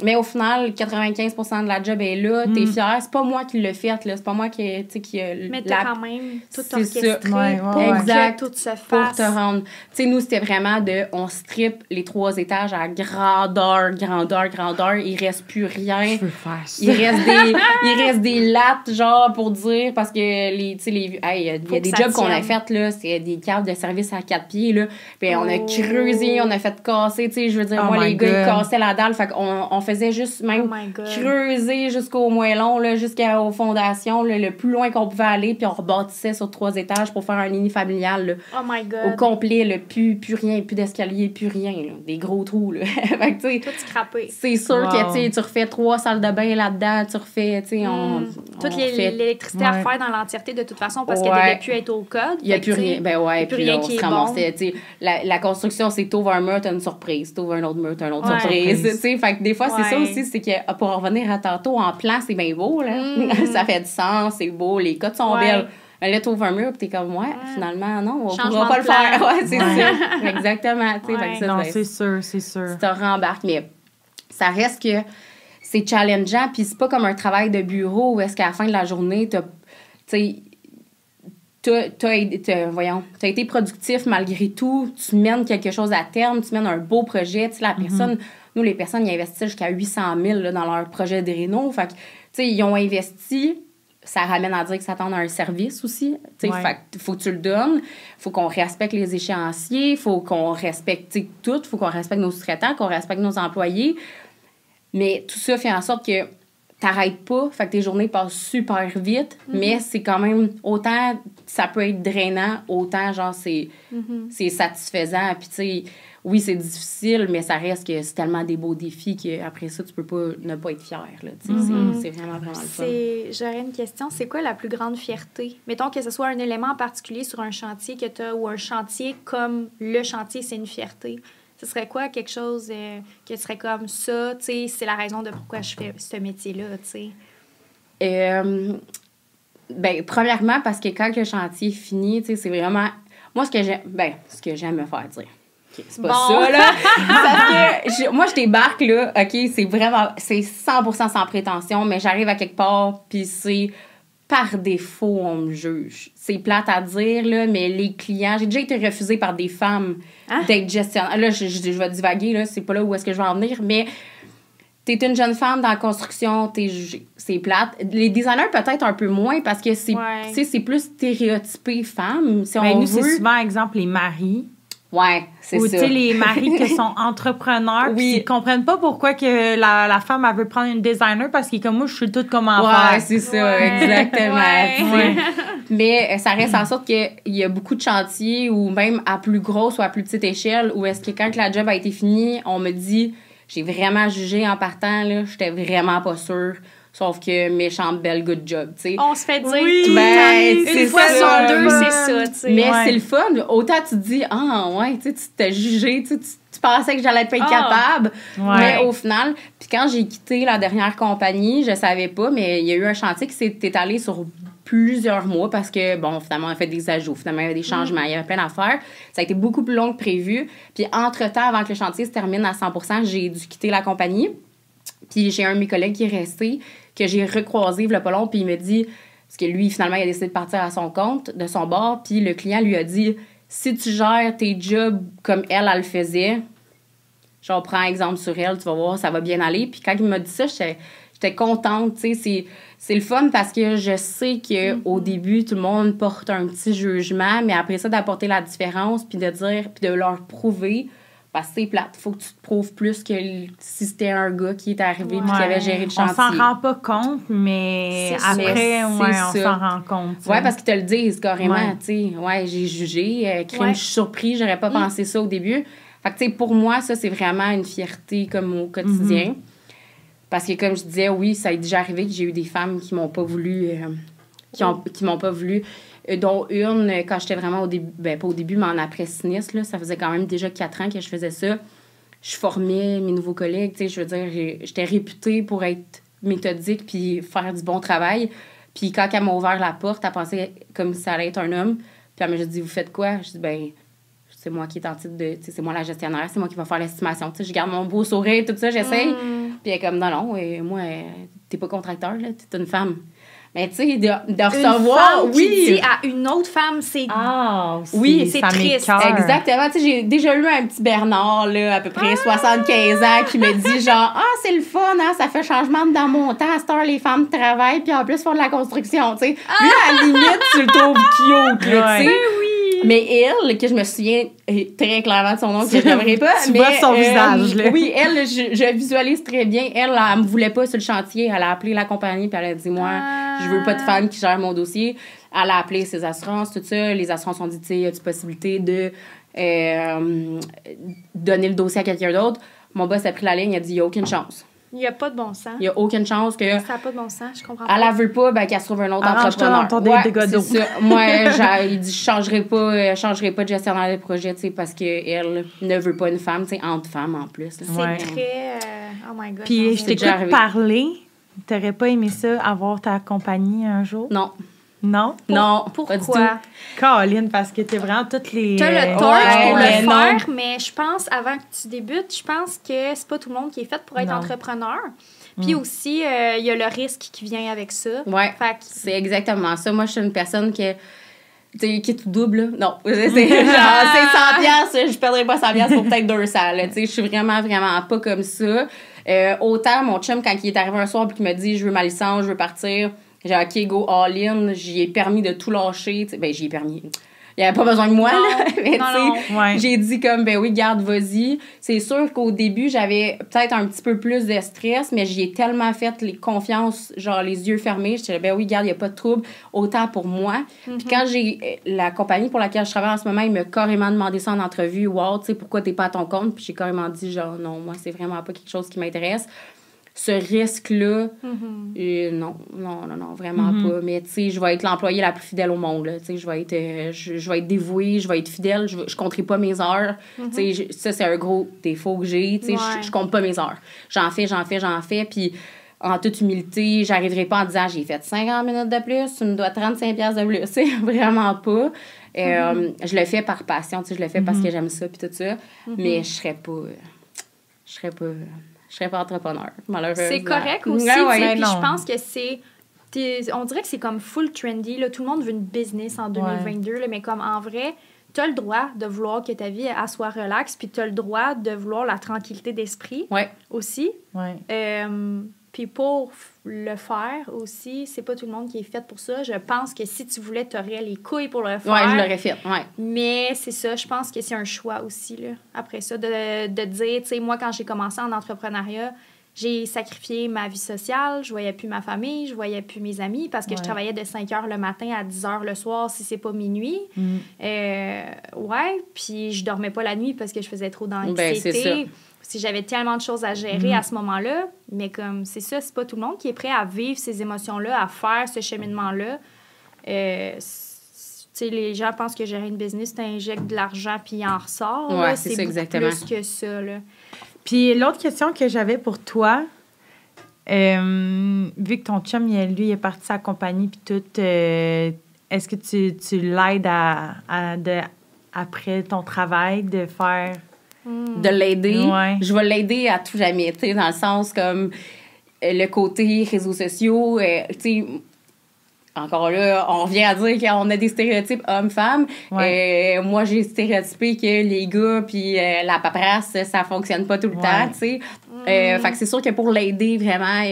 Mais au final, 95% de la job est là, t'es Mm. fier. C'est pas moi qui l'ai fait, là. C'est pas moi qui, tu sais, qui a Mais la- t'as quand même tout c'est orchestré ça. Ouais, ouais, pour. Exact. que tout se pour fasse. te rendre. Tu sais, nous, c'était vraiment de. On strip les trois étages à grandeur, grandeur, grandeur. Il reste plus rien. je veux faire ça. Il reste des, il reste des lattes, genre, pour dire, parce que les, tu sais, les, hey, il y a- des jobs qu'on a tienne. fait, là, c'est des câbles de service à quatre pieds, là. Puis on a Oh. creusé, on a fait casser, tu sais, je veux dire, Oh moi, les gars, ils God. cassaient la dalle, fait qu'on on faisait juste Oh même my God. creuser jusqu'au moellon, là, jusqu'aux fondations, là, le plus loin qu'on pouvait aller, puis on rebâtissait sur trois étages pour faire un lit familial, là, Oh my au God. complet, là, plus, plus rien, plus d'escalier, plus rien, là, des gros trous, là. fait que, tu sais, Tout scrappé. c'est sûr Wow. que tu refais trois salles de bain là-dedans, tu refais, Mm. on Toute l'électricité à refaire dans l'entièreté de toute façon parce qu'elle Ouais. devait plus être au code. Il n'y a plus rien. Ben ouais, y a plus puis rien là, on qui se ramassait. La, la construction, c'est t'ouvres un mur, t'as une surprise. T'ouvres un autre mur, t'as une autre Ouais. surprise. Fait que des fois, c'est ça aussi, c'est que ah, pour en revenir à tantôt, en plan, c'est bien beau, là. Mm. ça fait du sens, c'est beau, les cotes sont Ouais. belles. Mais Là, t'ouvres un mur, puis t'es comme, ouais, finalement, non, on Changement pourra pas le faire. Ouais, c'est Ouais. ça. Exactement. tu sais, fait que Ouais. ça, Non, c'est sûr, c'est sûr. tu te rembarques. Mais ça reste que c'est challengeant, puis c'est pas comme un travail de bureau où est-ce qu'à la fin de la journée, t'as, tu sais, t'as, voyons, t'as été productif malgré tout, tu mènes quelque chose à terme, tu mènes un beau projet, tu sais, la personne, nous, les personnes, ils investissent jusqu'à 800 000 là, dans leur projet de réno, fait que, tu sais, ils ont investi, ça ramène à dire que ça tend à un service aussi. Tu sais, Ouais. fait que faut que tu le donnes. faut qu'on respecte les échéanciers. faut qu'on respecte tout. faut qu'on respecte nos sous-traitants, qu'on respecte nos employés. Mais tout ça fait en sorte que t'arrêtes pas. Fait que tes journées passent super vite. Mais c'est quand même autant... Ça peut être drainant, autant, genre, c'est Mhm. c'est satisfaisant. Puis, tu sais, oui, c'est difficile, mais ça reste que c'est tellement des beaux défis qu'après ça, tu peux pas ne pas être fier. Mhm. C'est vraiment, vraiment le fun. J'aurais une question. C'est quoi la plus grande fierté? Mettons que ce soit un élément en particulier sur un chantier que tu ou un chantier comme le chantier, c'est une fierté. Ce serait quoi quelque chose euh, que tu serais comme ça, tu sais, c'est la raison de pourquoi je fais ce métier-là, tu sais? Euh, ben, premièrement, parce que quand le chantier est fini, tu sais, c'est vraiment. Moi, ce que j'aime. Ben, ce que j'aime me faire dire. Ok, c'est pas Bon. ça, là. parce que je- moi, je débarque, là. OK, c'est vraiment. C'est 100% sans prétention, mais j'arrive à quelque part, puis c'est. Par défaut, on me juge. C'est plate à dire, là, mais les clients. J'ai déjà été refusée par des femmes Hein? d'être gestionnaire. Là, je, je, je vais divaguer, là. C'est pas là où est-ce que je vais en venir, mais T'es une jeune femme dans la construction, t'es jugée. C'est plate. Les designers, peut-être un peu moins parce que c'est Ouais. c'est plus stéréotypé femme, si Ben, on nous, c'est souvent, exemple, les maris. Ouais, c'est Ou, tu ça. sais, les maris qui sont entrepreneurs, Oui. ils comprennent pas pourquoi que la, la femme, elle veut prendre une designer parce qu'il est comme moi, je suis toute comment Ouais, faire. c'est ça, Ouais. exactement. Ouais. Mais euh, ça reste en sorte qu'il y a beaucoup de chantiers, ou même à plus grosse ou à plus petite échelle, où est-ce que quand la job a été finie, on me dit, j'ai vraiment jugé en partant, là, j'étais vraiment pas sûre. Sauf que méchante belle good job, tu sais. On se fait dire Oui. tout le Ben, une fois ça. sur deux, c'est ça, tu sais. Mais Ouais. c'est le fun. Autant tu te dis, ah, ouais, tu sais, tu t'es jugé, tu tu pensais que j'allais pas être Ah. capable. Ouais. Mais au final, puis quand j'ai quitté la dernière compagnie, je savais pas, mais il y a eu un chantier qui s'est étalé sur plusieurs mois parce que, bon, finalement, on a fait des ajouts, finalement, il y avait des changements, il y avait plein d'affaires. Ça a été beaucoup plus long que prévu. Puis, entre-temps, avant que le chantier se termine à 100% j'ai dû quitter la compagnie. Puis, j'ai un de mes collègues qui est resté, que j'ai recroisé, le pas long, puis il me dit, parce que lui, finalement, il a décidé de partir à son compte, de son bord, puis le client lui a dit, si tu gères tes jobs comme elle, elle le faisait, genre, prends exemple sur elle, tu vas voir, ça va bien aller. Puis quand il m'a dit ça, j'étais j'étais contente, tu sais, c'est- c'est le fun parce que je sais que au début, tout le monde porte un petit jugement, mais après ça, d'apporter la différence, puis de dire, puis de leur prouver, parce que c'est plate, faut que tu te prouves plus que si c'était un gars qui est arrivé puis qui avait géré le On chantier. s'en rend pas compte, mais après, ouais, on s'en rend compte. Ouais, parce qu'ils te le disent carrément, Ouais. sais. Ouais, j'ai jugé, euh, crime, je suis surpris, j'aurais pas Mm. pensé ça au début. Fait que, tu sais, pour moi, ça, c'est vraiment une fierté comme au quotidien. Mm-hmm. Parce que, comme je disais, oui, ça est déjà arrivé que j'ai eu des femmes qui m'ont pas voulu, euh, qui, ont, qui m'ont pas voulu, dont une, euh, quand j'étais vraiment au début, ben pas au début, mais en après-sinistre, là, ça faisait quand même déjà quatre ans que je faisais ça. Je formais mes nouveaux collègues, tu sais, je veux dire, j'étais réputée pour être méthodique puis faire du bon travail. Puis quand elle m'a ouvert la porte, elle pensait comme si ça allait être un homme. Puis elle m'a dit, vous faites quoi? Je dis, ben, c'est moi qui est en titre de, tu sais, c'est moi la gestionnaire, c'est moi qui va faire l'estimation. Tu sais, je garde mon beau sourire, tout ça, j'essaye. Mm. Puis elle est comme, non, non, et moi, euh, t'es pas contracteur, là, t'es une femme. Mais tu sais, de, de Une recevoir, femme oui. qui dit à une autre femme, c'est Ah, Oui, c'est triste. Exactement. Tu sais, j'ai déjà eu un petit Bernard, là, à peu près 75 ans, qui me dit genre, ah, c'est le fun, hein, ça fait changement dans mon temps. À cette heure, les femmes travaillent, puis en plus, font de la construction, tu sais. Lui, à la limite, tu le trouves cute, là, tu sais. Ouais. Mais elle, que je me souviens euh, très clairement de son nom, que je n'aimerais pas. Tu mais, vois son visage, là. Oui, elle, je, je visualise très bien. Elle, elle, me voulait pas sur le chantier. Elle a appelé la compagnie, puis elle a dit, moi, je veux pas de femme qui gère mon dossier. Elle a appelé ses assurances, tout ça. Les assurances ont dit, tu sais, y a-tu possibilité de euh, donner le dossier à quelqu'un d'autre? Mon boss a pris la ligne, il a dit, il n'y a aucune chance. Il n'y a pas de bon sens. Il n'y a aucune chance que. Ça n'a pas de bon sens, je comprends Elle pas. la veut pas, ben qu'elle se trouve un autre Arrange-toi entrepreneur. dans ton ouais, dégâts c'est ça. Moi, j'ai- il dit je changerai pas, euh, je changerai pas de gestionnaire de projet, tu sais, parce que elle ne veut pas une femme, tu sais, entre femmes en plus. C'est Ouais. très. euh, oh my god. Puis non, je c'est- t'ai déjà t'écoute parler. T'aurais pas aimé ça, avoir ta compagnie un jour? Non, Non? non. Pourquoi? Caroline, parce que t'es vraiment toutes les... Tu as euh, le torch ouais, pour mais le non. faire, mais je pense, avant que tu débutes, je pense que c'est pas tout le monde qui est fait pour être Non. entrepreneur. Puis aussi, euh, il y a le risque qui vient avec ça. Ouais, Fait que c'est exactement ça. Moi, je suis une personne qui tu sais, qui est tout double, là. Non, c'est genre, c'est 100 piastres, je perdrais pas 100 piastres pour peut-être 200, là. Tu sais, je suis vraiment, vraiment pas comme ça. Euh, autant, mon chum, quand il est arrivé un soir puis qu'il m'a dit, je veux ma licence, je veux partir, j'ai OK, go all-in, j'y ai permis de tout lâcher. Tu sais, ben, j'y ai permis. Il n'y avait pas besoin de moi, là. Mais, non, tu sais, Ouais. j'ai dit comme, ben oui, garde, vas-y. C'est sûr qu'au début, j'avais peut-être un petit peu plus de stress, mais j'y ai tellement fait les confiances, genre les yeux fermés. J'étais, ben oui, garde, il n'y a pas de trouble. Autant pour moi. Puis quand j'ai. euh, La compagnie pour laquelle je travaille en ce moment, il m'a carrément demandé ça en entrevue. Wow, tu sais, pourquoi t'es pas à ton compte? Puis j'ai carrément dit, genre, non, moi, c'est vraiment pas quelque chose qui m'intéresse. Ce risque-là, Mhm. euh, non, non, non, non, vraiment Mhm. pas. Mais tu sais, je vais être l'employé la plus fidèle au monde. là. Tu sais, je vais être, euh, je, je vais être dévouée, je vais être fidèle, je, je compterai pas mes heures. Tu sais, je- ça, c'est un gros défaut que j'ai. Tu sais. Ouais. je, je compte pas mes heures. J'en fais, j'en fais, j'en fais. Puis en toute humilité, j'arriverai pas en disant j'ai fait 50 minutes de plus, tu me dois 35 pièces de plus. Tu sais, vraiment pas. Euh. Je le fais par passion, tu sais, je le fais parce que j'aime ça puis tout ça. Mais je serais pas je serais pas je serais pas entrepreneur, malheureusement. C'est correct aussi, Ouais, tu ouais. sais, Ouais, puis non. je pense que c'est... On dirait que c'est comme full trendy, là. Tout le monde veut une business en 2022, là, mais comme en vrai, tu as le droit de vouloir que ta vie elle soit relax, puis tu as le droit de vouloir la tranquillité d'esprit Ouais. aussi. Ouais. Euh, puis pour le faire aussi, c'est pas tout le monde qui est fait pour ça. Je pense que si tu voulais, tu aurais les couilles pour le faire. Ouais, je l'aurais fait. Ouais. Mais c'est ça, je pense que c'est un choix aussi, là. Après ça, de, de dire, tu sais, moi, quand j'ai commencé en entrepreneuriat, j'ai sacrifié ma vie sociale, je voyais plus ma famille, je voyais plus mes amis parce que je travaillais de 5 heures le matin à 10 heures le soir si c'est pas minuit. Mhm. Euh, ouais, puis je dormais pas la nuit parce que je faisais trop Ben, c'est ça. d'anxiété. Si j'avais tellement de choses à gérer Mhm. à ce moment-là, mais comme c'est ça, c'est pas tout le monde qui est prêt à vivre ces émotions-là, à faire ce cheminement-là. Euh, tu les gens pensent que gérer une business, t'injectes de l'argent puis il en ressort. Ouais, c'est exactement. plus que ça, là. Puis l'autre question que j'avais pour toi, euh, vu que ton chum, il- lui, il est parti sa compagnie puis tout, euh, est-ce que tu, tu l'aides à, à- de, après ton travail de faire... de l'aider. Ouais. Je vais l'aider à tout jamais, tu sais, dans le sens comme euh, le côté réseaux sociaux, euh, tu sais, encore là, on revient à dire qu'on a des stéréotypes hommes-femmes. Ouais. Euh, moi, j'ai stéréotypé que les gars puis euh, la paperasse, ça fonctionne pas tout le Ouais. temps, tu sais. Euh, fait que c'est sûr que pour l'aider vraiment,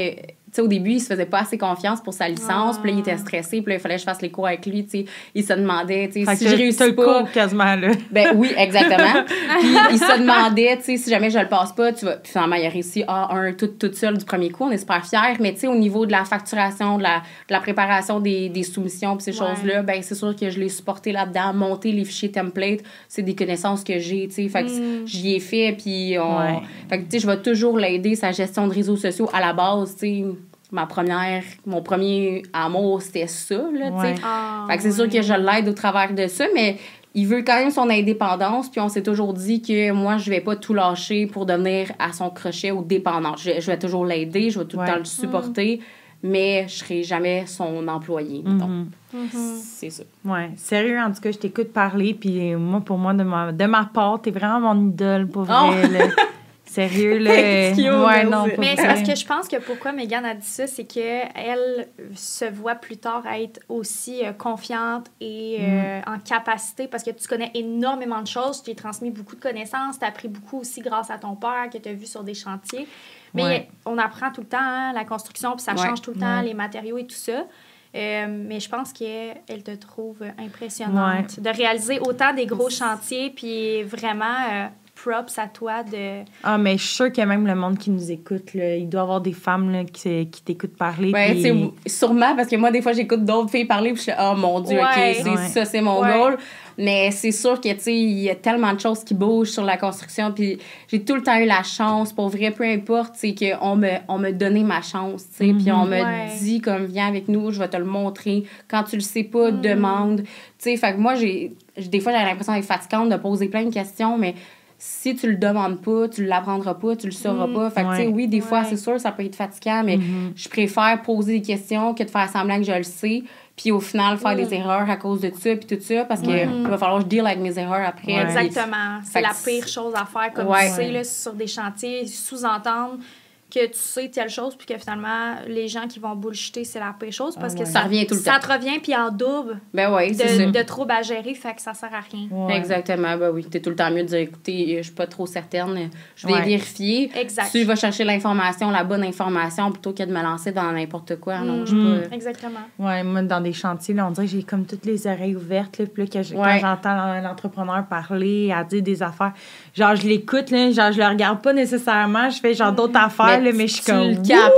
sais, au début, il se faisait pas assez confiance pour sa licence, Ah. puis là, il était stressé, puis là, il fallait que je fasse les cours avec lui, tu sais. Il se demandait, tu sais, si je réussis le pas... cours quasiment, là. Ben oui, exactement. Puis il se demandait, tu sais, si jamais je le passe pas, tu vas. Puis finalement, il a réussi A1 tout, toute seule du premier coup. On est super fiers. Mais tu sais, au niveau de la facturation, de la, de la préparation des, des soumissions, puis ces Ouais. choses-là, ben c'est sûr que je l'ai supporté là-dedans. Monter les fichiers template, c'est des connaissances que j'ai, tu sais. Fait que Mm. j'y ai fait, puis on. Ouais. Fait que tu sais, je vais toujours l'aider, sa gestion de réseaux sociaux à la base, tu sais. Ma première, mon premier amour, c'était ça, là. Ouais. Ah, Fait que c'est sûr que je l'aide au travers de ça, mais il veut quand même son indépendance, puis on s'est toujours dit que moi, je vais pas tout lâcher pour devenir à son crochet ou dépendant. Je, je vais toujours l'aider, je vais tout Ouais. le temps le supporter, mais je serai jamais son employé. Mhm. C'est ça. Ouais, sérieux, en tout cas, je t'écoute parler, puis moi, pour moi, de ma, de ma part, t'es vraiment mon idole, pour vrai, Oh! là. Sérieux, là. Thank you, ouais, non, Mais c'est parce que je pense que pourquoi Megan a dit ça, c'est qu'elle se voit plus tard être aussi euh, confiante et euh, Mm. en capacité parce que tu connais énormément de choses, tu as transmis beaucoup de connaissances, tu as appris beaucoup aussi grâce à ton père que tu as vu sur des chantiers. Mais Ouais. on apprend tout le temps hein, la construction, puis ça Ouais. change tout le temps, Ouais. les matériaux et tout ça. Euh, mais je pense qu'elle te trouve impressionnante de réaliser autant des gros chantiers, puis vraiment euh, props à toi de. Ah, mais je suis sûre que même le monde qui nous écoute, là, il doit y avoir des femmes là, qui, qui t'écoutent parler. Ouais, puis- c'est sûrement parce que moi, des fois, j'écoute d'autres filles parler, puis je suis oh mon Dieu, Ouais. OK, c'est Ouais. ça, c'est mon Ouais. goal. Mais c'est sûr que, tu sais, il y a tellement de choses qui bougent sur la construction, puis j'ai tout le temps eu la chance, pour vrai, peu importe, c'est qu'on me, on me donné ma chance, tu sais, puis on me Ouais. dit, comme, viens avec nous, je vais te le montrer. Quand tu le sais pas, Mm. demande. Tu sais, fait que moi, j'ai, j'ai- des fois, j'ai l'impression d'être fatigante de poser plein de questions, mais si tu le demandes pas, tu l'apprendras pas, tu le sauras Mm. pas. Fait que, tu sais, Ouais. oui, des fois, Ouais. c'est sûr, ça peut être fatigant, mais Mhm. je préfère poser des questions que de faire semblant que je le sais, puis au final faire des erreurs à cause de ça, puis tout ça, parce que Ouais. il va falloir que je deal avec mes erreurs après. Exactement. C'est la pire chose à faire, comme Ouais. tu sais, là, sur des chantiers, sous-entendre que tu sais telle chose, puis que finalement, les gens qui vont bullshiter, c'est la pire chose, parce Ah que ouais. Ça revient tout le ça temps. te revient, puis en double Ben oui, c'est ça. de, de troubles à gérer, fait que ça sert à rien. Ouais. Exactement, ben oui. T'es tout le temps mieux de dire, écoutez, je suis pas trop certaine, je vais Ouais. vérifier. Exact. Tu vas chercher l'information, la bonne information, plutôt que de me lancer dans n'importe quoi. Non, Mm. pas... Exactement. Ouais, moi, dans des chantiers, là, on dirait que j'ai comme toutes les oreilles ouvertes. Là, puis là, que quand j'entends l'entrepreneur parler, à dire des affaires, genre, je l'écoute, là, genre, je le regarde pas nécessairement. Je fais genre d'autres affaires, Mais là, mais je suis tu comme. le captes.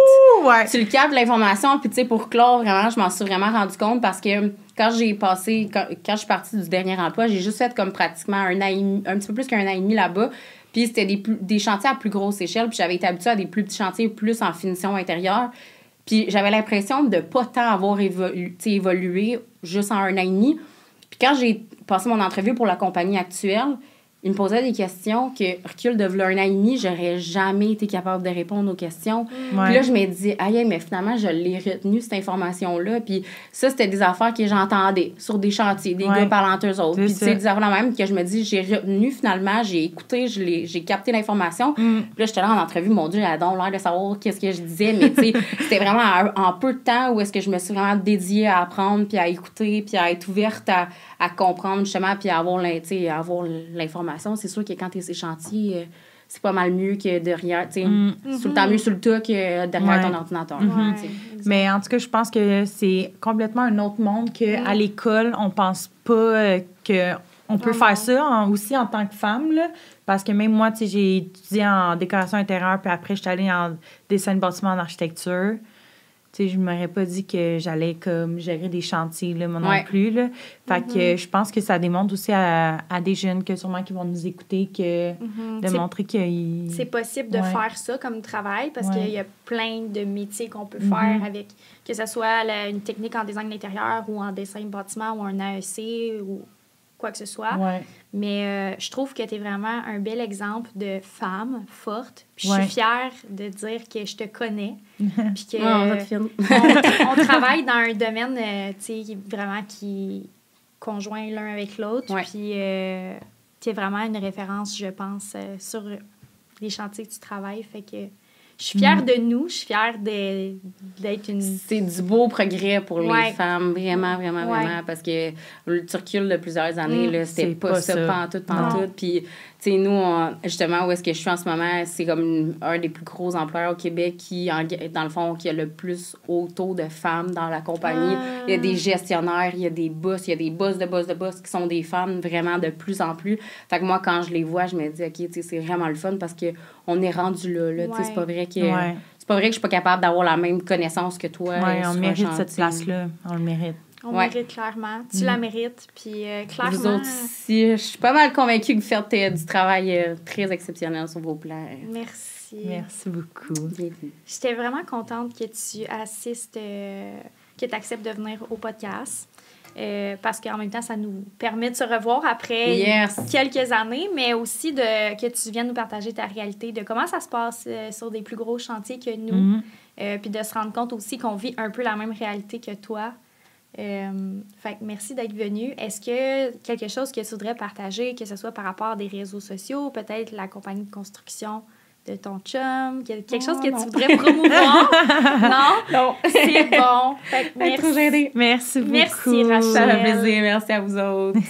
Ouais. tu le captes l'information puis tu sais pour clore vraiment je m'en suis vraiment rendu compte parce que quand j'ai passé quand, quand je suis partie du dernier emploi j'ai juste fait comme pratiquement un an et demi- un petit peu plus qu'un an et demi là-bas Puis c'était des, des chantiers à plus grosse échelle, puis j'avais été habituée à des plus petits chantiers, plus en finition intérieure. Puis j'avais l'impression de pas tant avoir évolu- tu évolué juste en un an et demi. Puis quand j'ai passé mon entrevue pour la compagnie actuelle, il me posait des questions que, recul de un an et demi, j'aurais jamais été capable de répondre aux questions. Ouais. Puis là, je me dis, aïe, mais finalement, je l'ai retenu, cette information-là. Puis ça, c'était des affaires que j'entendais sur des chantiers, des Ouais. gars parlant eux autres. C'est Puis sais, des affaires même que je me dis, j'ai retenu finalement, j'ai écouté, j'ai capté l'information. Mm. Puis là, j'étais là en entrevue, mon Dieu, j'avais donc l'air de savoir qu'est-ce que je disais. Mais tu sais, c'était vraiment en, peu de temps où est-ce que je me suis vraiment dédiée à apprendre, puis à écouter, puis à être ouverte à, à comprendre justement, puis à avoir l'in- C'est sûr que quand tu es ces chantiers, c'est pas mal mieux que derrière, tu sais, Mm. tout le temps mieux sur le tas que derrière Ouais. ton ordinateur. Exact. Mais en tout cas, je pense que c'est complètement un autre monde qu'à Mm. à l'école, on pense pas euh, que on peut faire ça en- aussi en tant que femme. Là, parce que même moi, tu sais, j'ai étudié en décoration intérieure, puis après, je suis allée en dessin de bâtiment en architecture. Tu sais, je ne m'aurais pas dit que j'allais comme gérer des chantiers, là, moi non Ouais. plus. Là. Fait Mm-hmm. que je pense que ça démontre aussi à, à des jeunes que sûrement qui vont nous écouter que Mhm. de montrer qu'ils... C'est possible de Ouais. faire ça comme travail parce Ouais. qu'il y a plein de métiers qu'on peut Mhm. faire avec, que ce soit la- une technique en design d'intérieur ou en dessin de bâtiment ou un AEC ou quoi que ce soit. Ouais. Mais euh, je trouve que tu es vraiment un bel exemple de femme forte. Puis Ouais. Je suis fière de dire que je te connais. Puis que Ouais, on va te filmer. on, on travaille dans un domaine euh, tu sais, qui- vraiment qui conjoint l'un avec l'autre. Ouais. Puis euh, tu es vraiment une référence, je pense, euh, sur les chantiers que tu travailles. Fait que je suis fière Mm. de nous, je suis fière de- d'être une. C'est du beau progrès pour les femmes, vraiment, vraiment, Ouais. vraiment, parce que le tu recules de plusieurs années, Mm. là, c'était C'est pas, pas ça, pantoute, pantoute. Puis, sais, nous, on- justement, où est-ce que je suis en ce moment, c'est comme un des plus gros employeurs au Québec qui, en- dans le fond, qui a le plus haut taux de femmes dans la compagnie. Ah. Il y a des gestionnaires, il y a des boss, il y a des boss de boss de boss qui sont des femmes vraiment de plus en plus. Fait que moi, quand je les vois, je me dis, OK, tu sais, c'est vraiment le fun parce qu'on est rendu là. là tu sais. C'est pas vrai que. Ouais. C'est pas vrai que je suis pas capable d'avoir la même connaissance que toi. Ouais, euh, on mérite chantier. cette place-là. On le mérite. On Ouais. mérite clairement. Tu Mm. la mérites. Puis euh, clairement. Vous autres aussi, je suis pas mal convaincue que vous faites euh, du travail euh, très exceptionnel sur vos plans. Merci. Merci beaucoup. Bienvenue. J'étais vraiment contente que tu assistes, euh, que tu acceptes de venir au podcast. euh, parce qu'en même temps, ça nous permet de se revoir après Yes. quelques années, mais aussi de, que tu viennes nous partager ta réalité, de comment ça se passe euh, sur des plus gros chantiers que nous, euh, puis de se rendre compte aussi qu'on vit un peu la même réalité que toi. Euh, fait que merci d'être venu. Est-ce que quelque chose que tu voudrais partager, que ce soit par rapport à des réseaux sociaux, peut-être la compagnie de construction de ton chum, que- quelque chose Oh, que non. tu voudrais promouvoir? non? Non. C'est bon. Fait que Être trop merci. Merci beaucoup. Merci, Rachel. Ça fait plaisir. Merci à vous autres.